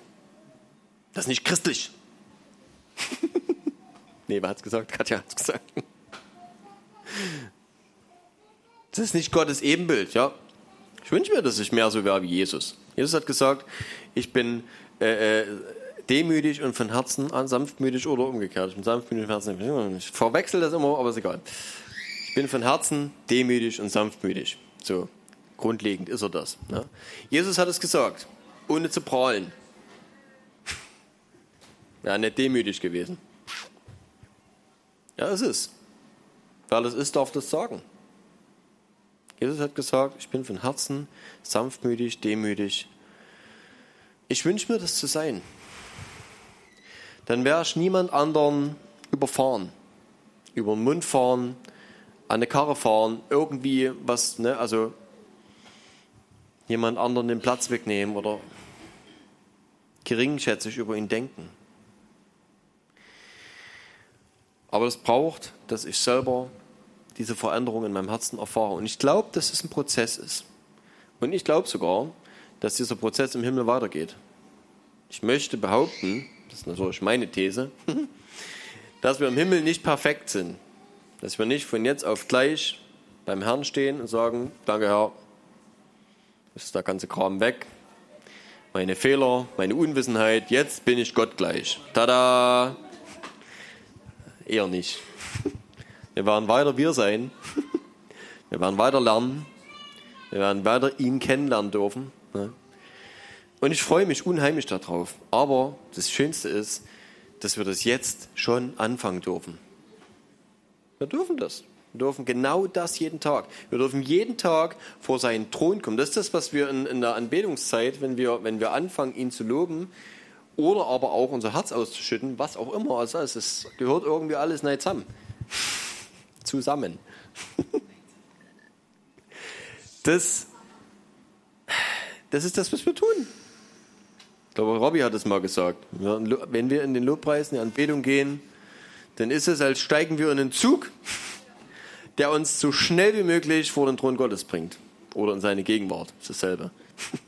Das ist nicht christlich. nee, wer hat's gesagt? Katja hat's gesagt. Das ist nicht Gottes Ebenbild, ja. Ich wünsche mir, dass ich mehr so wäre wie Jesus. Jesus hat gesagt, ich bin äh, äh, demütig und von Herzen an sanftmütig oder umgekehrt. Ich bin sanftmütig und von Herzen. Ich verwechsel das immer, aber ist egal. Ich bin von Herzen demütig und sanftmütig. So, grundlegend ist er das. Ne? Jesus hat es gesagt, ohne zu prahlen. Ja, nicht demütig gewesen. Ja, es ist. Wer das ist, darf das sagen. Jesus hat gesagt, ich bin von Herzen sanftmütig, demütig. Ich wünsche mir das zu sein. Dann wäre ich niemand anderen überfahren. Über den Mund fahren, an eine Karre fahren, irgendwie was, ne, also jemand anderen den Platz wegnehmen oder geringschätzig über ihn denken. Aber es braucht, dass ich selber diese Veränderung in meinem Herzen erfahre. Und ich glaube, dass es ein Prozess ist. Und ich glaube sogar, dass dieser Prozess im Himmel weitergeht. Ich möchte behaupten, das ist natürlich meine These, dass wir im Himmel nicht perfekt sind. Dass wir nicht von jetzt auf gleich beim Herrn stehen und sagen, danke Herr, ist der ganze Kram weg. Meine Fehler, meine Unwissenheit, jetzt bin ich Gott gleich. Tada! Eher nicht. Wir werden weiter wir sein. Wir werden weiter lernen. Wir werden weiter ihn kennenlernen dürfen. Und ich freue mich unheimlich darauf. Aber das Schönste ist, dass wir das jetzt schon anfangen dürfen. Wir dürfen das. Wir dürfen genau das jeden Tag. Wir dürfen jeden Tag vor seinen Thron kommen. Das ist das, was wir in, in der Anbetungszeit, wenn wir, wenn wir anfangen, ihn zu loben, oder aber auch unser Herz auszuschütten, was auch immer es ist. Es gehört irgendwie alles nicht zusammen. zusammen. das, das ist das, was wir tun. Ich glaube, Robby hat es mal gesagt. Wenn wir in den Lobpreis, in die Anbetung gehen, dann ist es, als steigen wir in einen Zug, der uns so schnell wie möglich vor den Thron Gottes bringt. Oder in seine Gegenwart. Das ist dasselbe.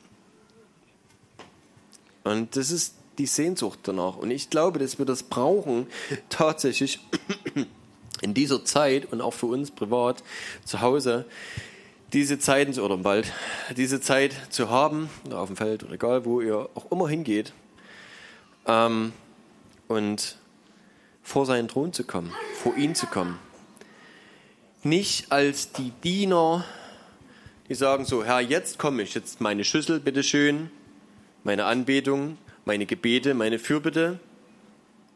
Und das ist die Sehnsucht danach. Und ich glaube, dass wir das brauchen, tatsächlich in dieser Zeit und auch für uns privat zu Hause, diese Zeiten oder im Wald, diese Zeit zu haben, auf dem Feld oder egal, wo ihr auch immer hingeht, ähm, und vor seinen Thron zu kommen, vor ihn zu kommen. nicht als die Diener, die sagen so, Herr, jetzt komme ich, jetzt meine Schüssel, bitteschön, meine Anbetung, meine Gebete, meine Fürbitte,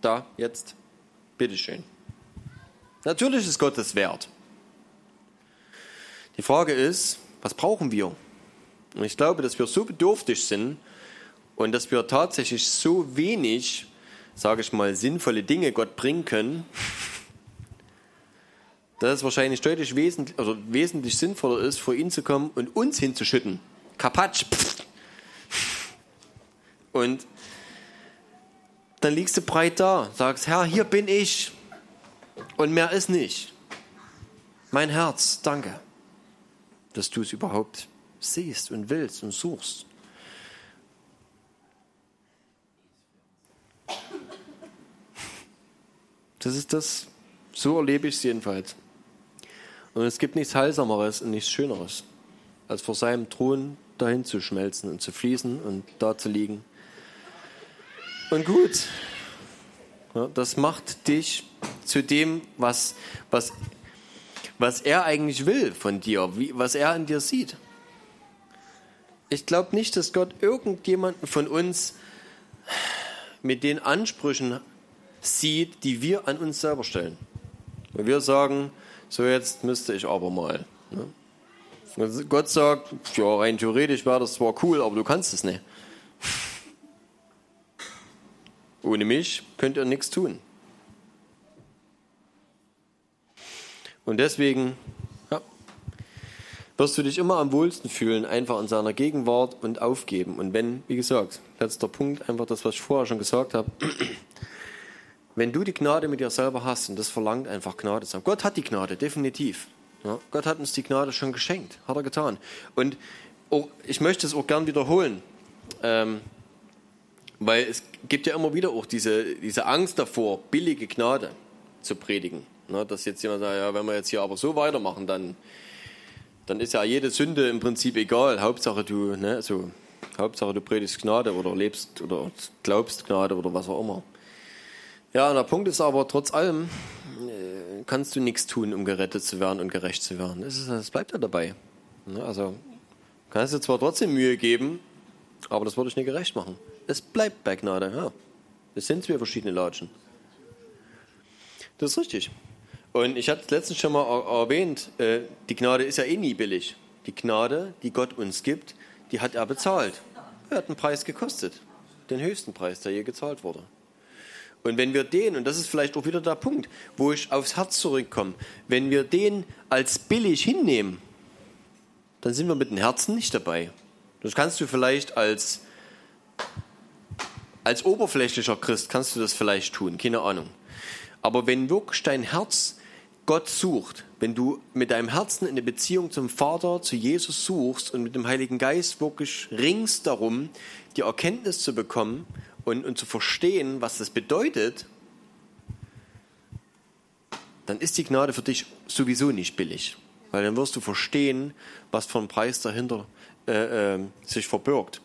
da, jetzt, bitteschön. Natürlich ist Gott das wert. Die Frage ist, was brauchen wir? Und ich glaube, dass wir so bedürftig sind und dass wir tatsächlich so wenig, sage ich mal, sinnvolle Dinge Gott bringen können, dass es wahrscheinlich deutlich wesentlich, oder wesentlich sinnvoller ist, vor ihn zu kommen und uns hinzuschütten. Kapatsch. Und dann liegst du breit da, sagst, Herr, hier bin ich. Und mehr ist nicht. Mein Herz, danke, dass du es überhaupt siehst und willst und suchst. Das ist das, so erlebe ich es jedenfalls. Und es gibt nichts Heilsameres und nichts Schöneres, als vor seinem Thron dahin zu schmelzen und zu fließen und da zu liegen. Und gut, das macht dich zu dem, was, was, was er eigentlich will von dir, wie, was er in dir sieht. Ich glaube nicht, dass Gott irgendjemanden von uns mit den Ansprüchen sieht, die wir an uns selber stellen. Wenn wir sagen, so jetzt müsste ich aber mal. Ne? Also Gott sagt, ja, rein theoretisch wäre das zwar cool, aber du kannst es nicht. Ohne mich könnt ihr nichts tun. Und deswegen ja, wirst du dich immer am wohlsten fühlen, einfach in seiner Gegenwart und aufgeben. Und wenn, wie gesagt, letzter Punkt, einfach das, was ich vorher schon gesagt habe, wenn du die Gnade mit dir selber hast, und das verlangt einfach Gnade zu haben. Gott hat die Gnade, definitiv. Ja, Gott hat uns die Gnade schon geschenkt, hat er getan. Und auch, ich möchte es auch gern wiederholen, ähm, weil es gibt ja immer wieder auch diese, diese Angst davor, billige Gnade zu predigen. Ne, dass jetzt jemand sagt, ja, wenn wir jetzt hier aber so weitermachen, dann, dann ist ja jede Sünde im Prinzip egal. Hauptsache du, ne, so, Hauptsache du predigst Gnade oder lebst oder glaubst Gnade oder was auch immer. Ja, und der Punkt ist aber, trotz allem äh, kannst du nichts tun, um gerettet zu werden und gerecht zu werden. Es, ist, es bleibt ja dabei. Ne, also kannst du zwar trotzdem Mühe geben, aber das würde ich nicht gerecht machen. Es bleibt bei Gnade, ja. Es sind zwei verschiedene Latschen. Das ist richtig. Und ich hatte letztens schon mal erwähnt, äh, die Gnade ist ja eh nie billig. Die Gnade, die Gott uns gibt, die hat er bezahlt. Er hat einen Preis gekostet. Den höchsten Preis, der je gezahlt wurde. Und wenn wir den, und das ist vielleicht auch wieder der Punkt, wo ich aufs Herz zurückkomme, wenn wir den als billig hinnehmen, dann sind wir mit dem Herzen nicht dabei. Das kannst du vielleicht als, als oberflächlicher Christ, kannst du das vielleicht tun, keine Ahnung. Aber wenn wirklich dein Herz Gott sucht, wenn du mit deinem Herzen eine Beziehung zum Vater, zu Jesus suchst und mit dem Heiligen Geist wirklich ringst darum, die Erkenntnis zu bekommen und, und zu verstehen, was das bedeutet, dann ist die Gnade für dich sowieso nicht billig. Weil dann wirst du verstehen, was für ein Preis dahinter äh, äh, sich verbirgt.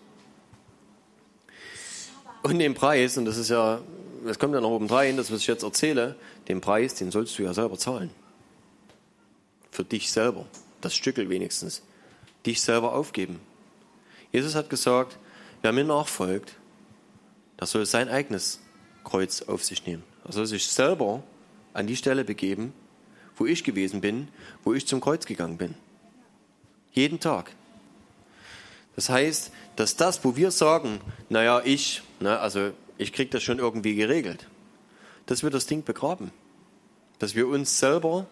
Und den Preis, und das ist ja, das kommt ja noch oben rein, das was ich jetzt erzähle, den Preis, den sollst du ja selber zahlen. Für dich selber. Das Stückel wenigstens. Dich selber aufgeben. Jesus hat gesagt, wer mir nachfolgt, der soll sein eigenes Kreuz auf sich nehmen. Er soll sich selber an die Stelle begeben, wo ich gewesen bin, wo ich zum Kreuz gegangen bin. Jeden Tag. Das heißt, dass das, wo wir sagen, naja, ich, ne, also ich kriege das schon irgendwie geregelt, dass wir das Ding begraben. Dass wir uns selber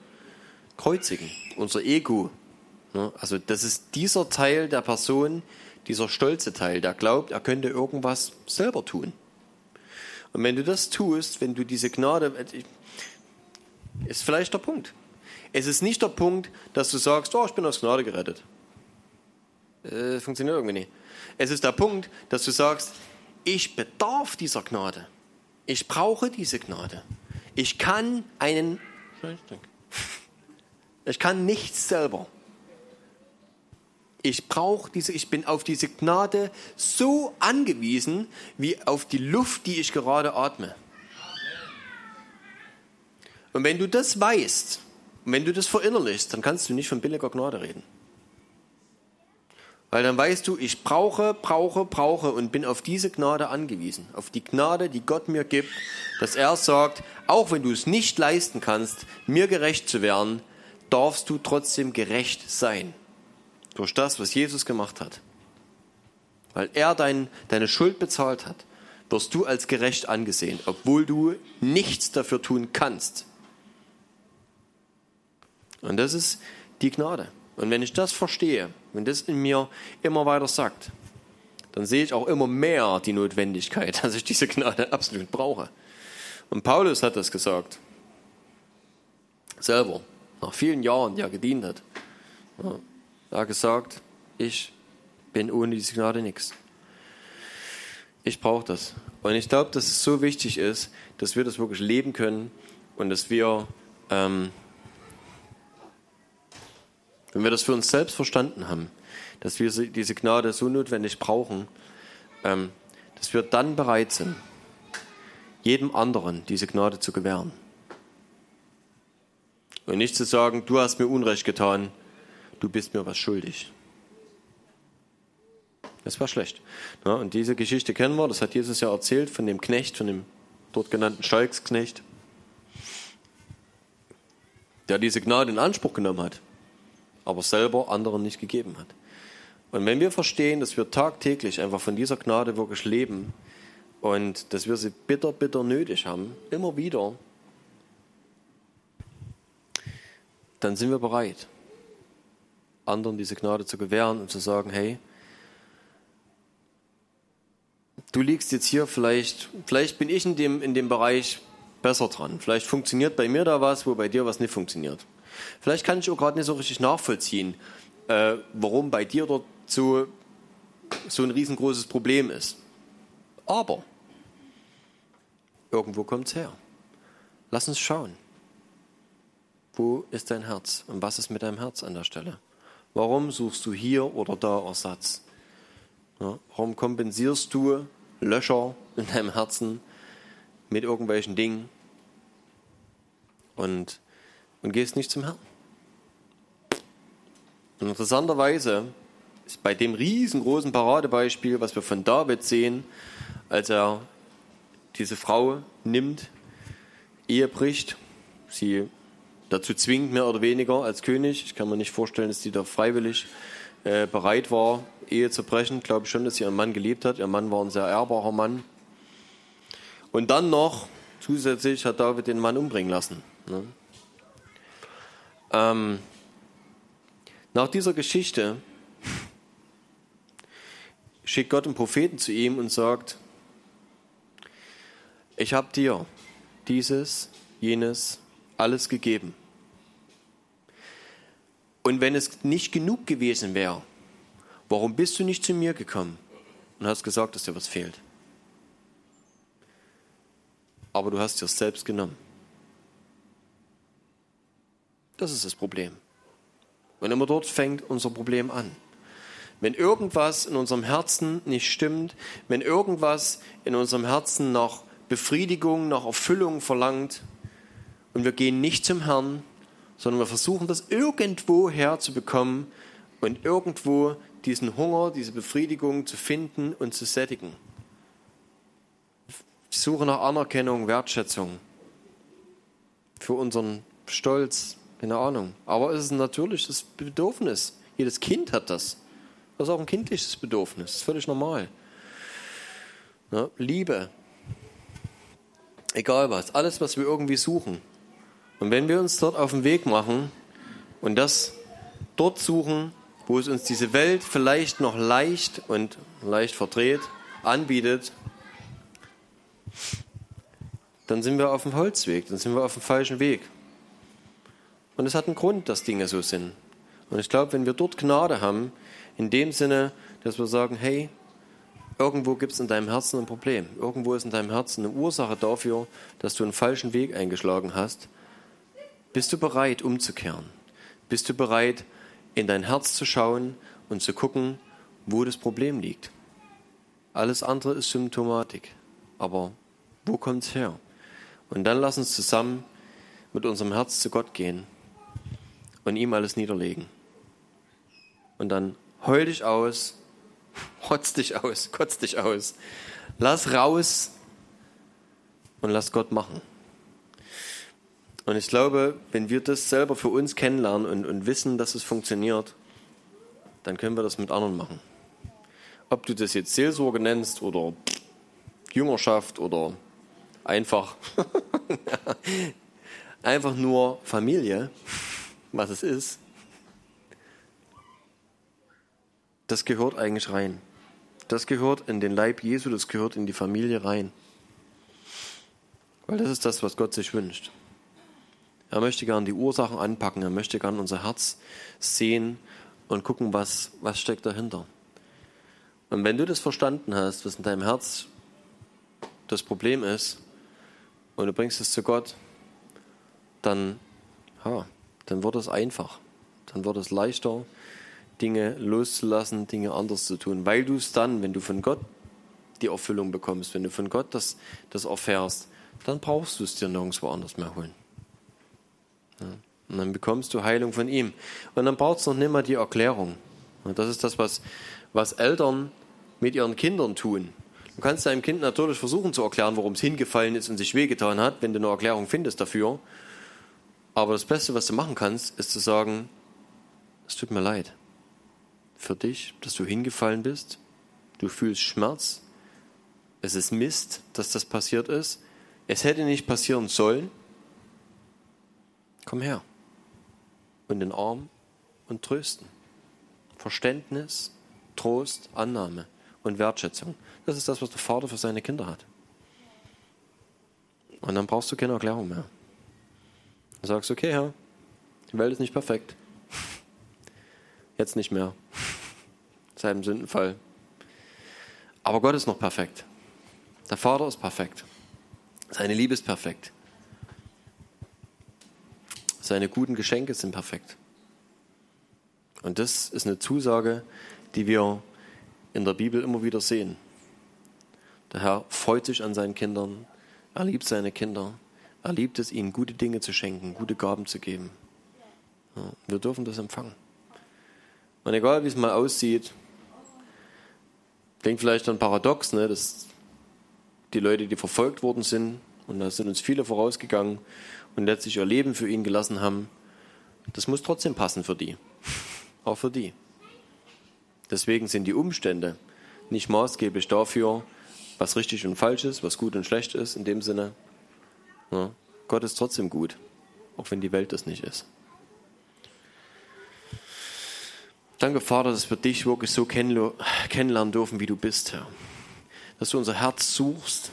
kreuzigen, unser Ego. Ne? Also das ist dieser Teil der Person, dieser stolze Teil, der glaubt, er könnte irgendwas selber tun. Und wenn du das tust, wenn du diese Gnade, ist vielleicht der Punkt. Es ist nicht der Punkt, dass du sagst, oh, ich bin aus Gnade gerettet. Äh, funktioniert irgendwie nicht. Es ist der Punkt, dass du sagst, ich bedarf dieser Gnade. Ich brauche diese Gnade. Ich kann einen, ich kann nichts selber. Ich brauche diese, ich bin auf diese Gnade so angewiesen wie auf die Luft, die ich gerade atme. Und wenn du das weißt, wenn du das verinnerlichst, dann kannst du nicht von billiger Gnade reden. Weil dann weißt du, ich brauche, brauche, brauche und bin auf diese Gnade angewiesen. Auf die Gnade, die Gott mir gibt, dass er sagt, auch wenn du es nicht leisten kannst, mir gerecht zu werden, darfst du trotzdem gerecht sein. Durch das, was Jesus gemacht hat. Weil er dein, deine Schuld bezahlt hat, wirst du als gerecht angesehen, obwohl du nichts dafür tun kannst. Und das ist die Gnade. Und wenn ich das verstehe, wenn das in mir immer weiter sagt, dann sehe ich auch immer mehr die Notwendigkeit, dass ich diese Gnade absolut brauche. Und Paulus hat das gesagt. Selber, nach vielen Jahren, die er gedient hat. er hat gesagt, ich bin ohne diese Gnade nichts. Ich brauche das. Und ich glaube, dass es so wichtig ist, dass wir das wirklich leben können und dass wir ähm, wenn wir das für uns selbst verstanden haben, dass wir diese Gnade so notwendig brauchen, ähm, dass wir dann bereit sind, jedem anderen diese Gnade zu gewähren. Und nicht zu sagen, du hast mir Unrecht getan, du bist mir was schuldig. Das war schlecht. Ja, und diese Geschichte kennen wir, das hat Jesus ja erzählt von dem Knecht, von dem dort genannten Schalksknecht, der diese Gnade in Anspruch genommen hat aber selber anderen nicht gegeben hat. Und wenn wir verstehen, dass wir tagtäglich einfach von dieser Gnade wirklich leben und dass wir sie bitter, bitter nötig haben, immer wieder, dann sind wir bereit, anderen diese Gnade zu gewähren und zu sagen, hey, du liegst jetzt hier, vielleicht, vielleicht bin ich in dem, in dem Bereich besser dran. Vielleicht funktioniert bei mir da was, wo bei dir was nicht funktioniert. Vielleicht kann ich auch gerade nicht so richtig nachvollziehen, äh, warum bei dir dort so, so ein riesengroßes Problem ist. Aber irgendwo kommt es her. Lass uns schauen. Wo ist dein Herz und was ist mit deinem Herz an der Stelle? Warum suchst du hier oder da Ersatz? Ja, warum kompensierst du Löcher in deinem Herzen mit irgendwelchen Dingen? Und und gehst nicht zum Herrn. Und interessanterweise ist bei dem riesengroßen Paradebeispiel, was wir von David sehen, als er diese Frau nimmt, Ehe bricht, sie dazu zwingt, mehr oder weniger als König. Ich kann mir nicht vorstellen, dass sie da freiwillig äh, bereit war, Ehe zu brechen. Ich glaube schon, dass sie ihren Mann geliebt hat. Ihr Mann war ein sehr ehrbarer Mann. Und dann noch zusätzlich hat David den Mann umbringen lassen. Ne? Ähm, nach dieser Geschichte schickt Gott einen Propheten zu ihm und sagt, ich habe dir dieses, jenes, alles gegeben. Und wenn es nicht genug gewesen wäre, warum bist du nicht zu mir gekommen und hast gesagt, dass dir was fehlt? Aber du hast dir selbst genommen. Das ist das Problem. Und immer dort fängt unser Problem an. Wenn irgendwas in unserem Herzen nicht stimmt, wenn irgendwas in unserem Herzen nach Befriedigung, nach Erfüllung verlangt und wir gehen nicht zum Herrn, sondern wir versuchen das irgendwo herzubekommen und irgendwo diesen Hunger, diese Befriedigung zu finden und zu sättigen. Ich suche nach Anerkennung, Wertschätzung für unseren Stolz, keine Ahnung. Aber es ist ein natürliches Bedürfnis. Jedes Kind hat das. Das ist auch ein kindliches Bedürfnis. Das ist völlig normal. Ja, Liebe. Egal was. Alles, was wir irgendwie suchen. Und wenn wir uns dort auf den Weg machen und das dort suchen, wo es uns diese Welt vielleicht noch leicht und leicht verdreht anbietet, dann sind wir auf dem Holzweg, dann sind wir auf dem falschen Weg. Und es hat einen Grund, dass Dinge so sind. Und ich glaube, wenn wir dort Gnade haben, in dem Sinne, dass wir sagen, hey, irgendwo gibt es in deinem Herzen ein Problem. Irgendwo ist in deinem Herzen eine Ursache dafür, dass du einen falschen Weg eingeschlagen hast. Bist du bereit, umzukehren? Bist du bereit, in dein Herz zu schauen und zu gucken, wo das Problem liegt? Alles andere ist Symptomatik. Aber wo kommt es her? Und dann lass uns zusammen mit unserem Herz zu Gott gehen und ihm alles niederlegen. Und dann heul dich aus, hotz dich aus, kotz dich aus, lass raus und lass Gott machen. Und ich glaube, wenn wir das selber für uns kennenlernen und, und wissen, dass es funktioniert, dann können wir das mit anderen machen. Ob du das jetzt Seelsorge nennst oder Jüngerschaft oder einfach, einfach nur Familie, was es ist, das gehört eigentlich rein. Das gehört in den Leib Jesu, das gehört in die Familie rein. Weil das ist das, was Gott sich wünscht. Er möchte gern die Ursachen anpacken, er möchte gern unser Herz sehen und gucken, was, was steckt dahinter. Und wenn du das verstanden hast, was in deinem Herz das Problem ist, und du bringst es zu Gott, dann, ha, dann wird es einfach. Dann wird es leichter, Dinge loszulassen, Dinge anders zu tun. Weil du es dann, wenn du von Gott die Erfüllung bekommst, wenn du von Gott das, das erfährst, dann brauchst du es dir nirgendwo anders mehr holen. Ja. Und dann bekommst du Heilung von ihm. Und dann braucht es noch nicht mal die Erklärung. Und das ist das, was, was Eltern mit ihren Kindern tun. Du kannst deinem Kind natürlich versuchen zu erklären, warum es hingefallen ist und sich wehgetan hat, wenn du eine Erklärung findest dafür. Aber das Beste, was du machen kannst, ist zu sagen, es tut mir leid für dich, dass du hingefallen bist. Du fühlst Schmerz. Es ist Mist, dass das passiert ist. Es hätte nicht passieren sollen. Komm her. Und den Arm und trösten. Verständnis, Trost, Annahme und Wertschätzung. Das ist das, was der Vater für seine Kinder hat. Und dann brauchst du keine Erklärung mehr. Du sagst, okay, Herr, die Welt ist nicht perfekt. Jetzt nicht mehr. Seit dem Sündenfall. Aber Gott ist noch perfekt. Der Vater ist perfekt. Seine Liebe ist perfekt. Seine guten Geschenke sind perfekt. Und das ist eine Zusage, die wir in der Bibel immer wieder sehen. Der Herr freut sich an seinen Kindern, er liebt seine Kinder, er liebt es, ihnen gute Dinge zu schenken, gute Gaben zu geben. Ja, wir dürfen das empfangen. Und egal wie es mal aussieht, klingt vielleicht dann paradox, ne, dass die Leute, die verfolgt worden sind, und da sind uns viele vorausgegangen und letztlich ihr Leben für ihn gelassen haben, das muss trotzdem passen für die. Auch für die. Deswegen sind die Umstände nicht maßgeblich dafür, was richtig und falsch ist, was gut und schlecht ist, in dem Sinne. Ja, Gott ist trotzdem gut, auch wenn die Welt das nicht ist. Danke, Vater, dass wir dich wirklich so kennenlernen dürfen, wie du bist, Herr. Dass du unser Herz suchst,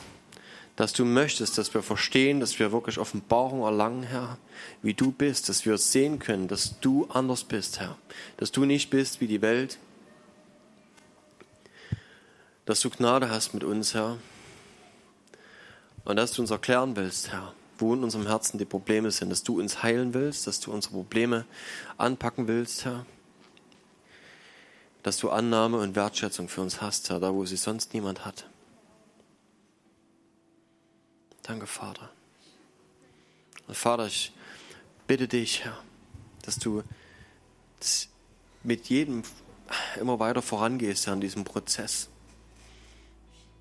dass du möchtest, dass wir verstehen, dass wir wirklich Offenbarung erlangen, Herr, wie du bist, dass wir sehen können, dass du anders bist, Herr. Dass du nicht bist wie die Welt, dass du Gnade hast mit uns, Herr. Und dass du uns erklären willst, Herr, wo in unserem Herzen die Probleme sind, dass du uns heilen willst, dass du unsere Probleme anpacken willst, Herr dass du Annahme und Wertschätzung für uns hast, Herr, da wo sie sonst niemand hat. Danke, Vater. Und Vater, ich bitte dich, Herr, dass du mit jedem immer weiter vorangehst, Herr, in diesem Prozess.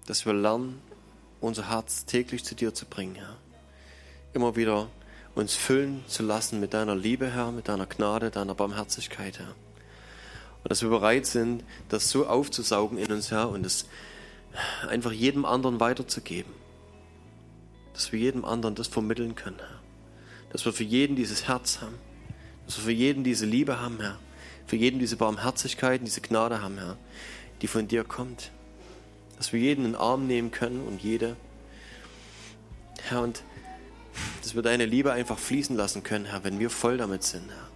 Dass wir lernen, unser Herz täglich zu dir zu bringen, Herr. Immer wieder uns füllen zu lassen mit deiner Liebe, Herr, mit deiner Gnade, deiner Barmherzigkeit, Herr. Und dass wir bereit sind, das so aufzusaugen in uns, Herr, und es einfach jedem anderen weiterzugeben. Dass wir jedem anderen das vermitteln können, Herr. Dass wir für jeden dieses Herz haben. Dass wir für jeden diese Liebe haben, Herr. Für jeden diese Barmherzigkeit und diese Gnade haben, Herr, die von dir kommt. Dass wir jeden in den Arm nehmen können und jede. Herr, und dass wir deine Liebe einfach fließen lassen können, Herr, wenn wir voll damit sind, Herr.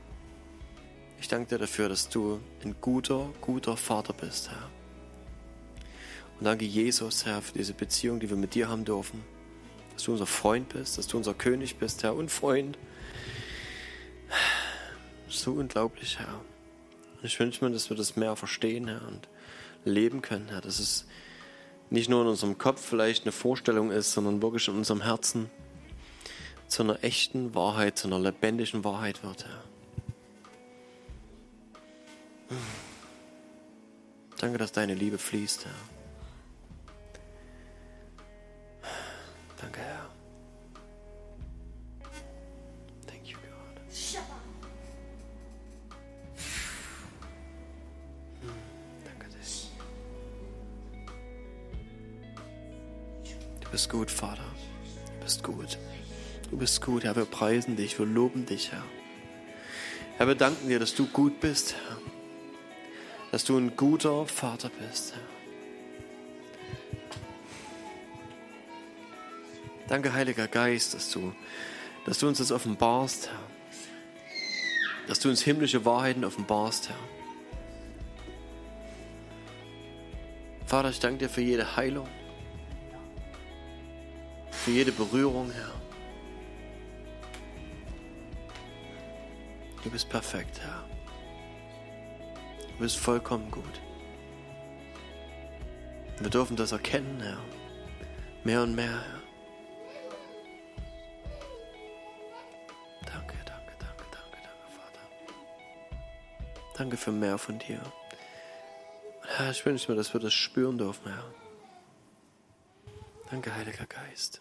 Ich danke dir dafür, dass du ein guter, guter Vater bist, Herr. Und danke Jesus, Herr, für diese Beziehung, die wir mit dir haben dürfen. Dass du unser Freund bist, dass du unser König bist, Herr, und Freund. So unglaublich, Herr. Und ich wünsche mir, dass wir das mehr verstehen, Herr, und leben können, Herr. Dass es nicht nur in unserem Kopf vielleicht eine Vorstellung ist, sondern wirklich in unserem Herzen zu einer echten Wahrheit, zu einer lebendigen Wahrheit wird, Herr. Danke, dass deine Liebe fließt, Herr. Danke, Herr. Bist gut, Vater. Du bist gut. Du bist gut, Herr. Wir preisen dich, wir loben dich, Herr. Herr, wir danken dir, dass du gut bist, Herr. Dass du ein guter Vater bist, Herr. Danke, Heiliger Geist, dass du, dass du uns das offenbarst, Herr. Dass du uns himmlische Wahrheiten offenbarst, Herr. Vater, ich danke dir für jede Heilung, für jede Berührung, Herr. Du bist perfekt, Herr. Du bist vollkommen gut. Wir dürfen das erkennen, Herr. Mehr und mehr, Herr. Danke, danke, danke, danke, danke, Vater. Danke für mehr von dir. Herr, ich wünsche mir, dass wir das spüren dürfen, Herr. Danke, Heiliger Geist.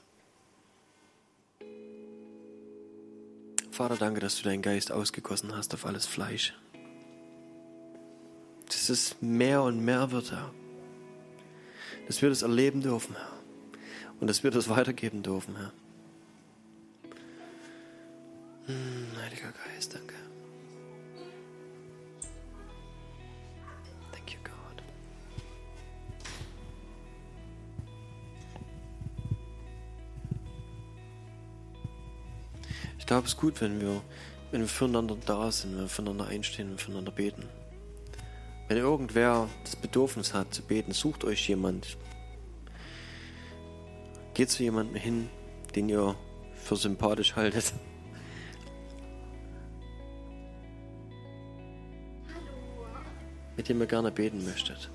Vater, danke, dass du deinen Geist ausgegossen hast auf alles Fleisch. Dass es mehr und mehr wird, Herr. Dass wir das erleben dürfen, Herr. Und dass wir das weitergeben dürfen, Herr. Hm, Heiliger Geist, danke. Ich glaube, es ist gut, wenn wir, wenn wir füreinander da sind, wenn wir füreinander einstehen, wenn wir füreinander beten. Wenn irgendwer das Bedürfnis hat zu beten, sucht euch jemand. Geht zu jemandem hin, den ihr für sympathisch haltet. Mit dem ihr gerne beten möchtet.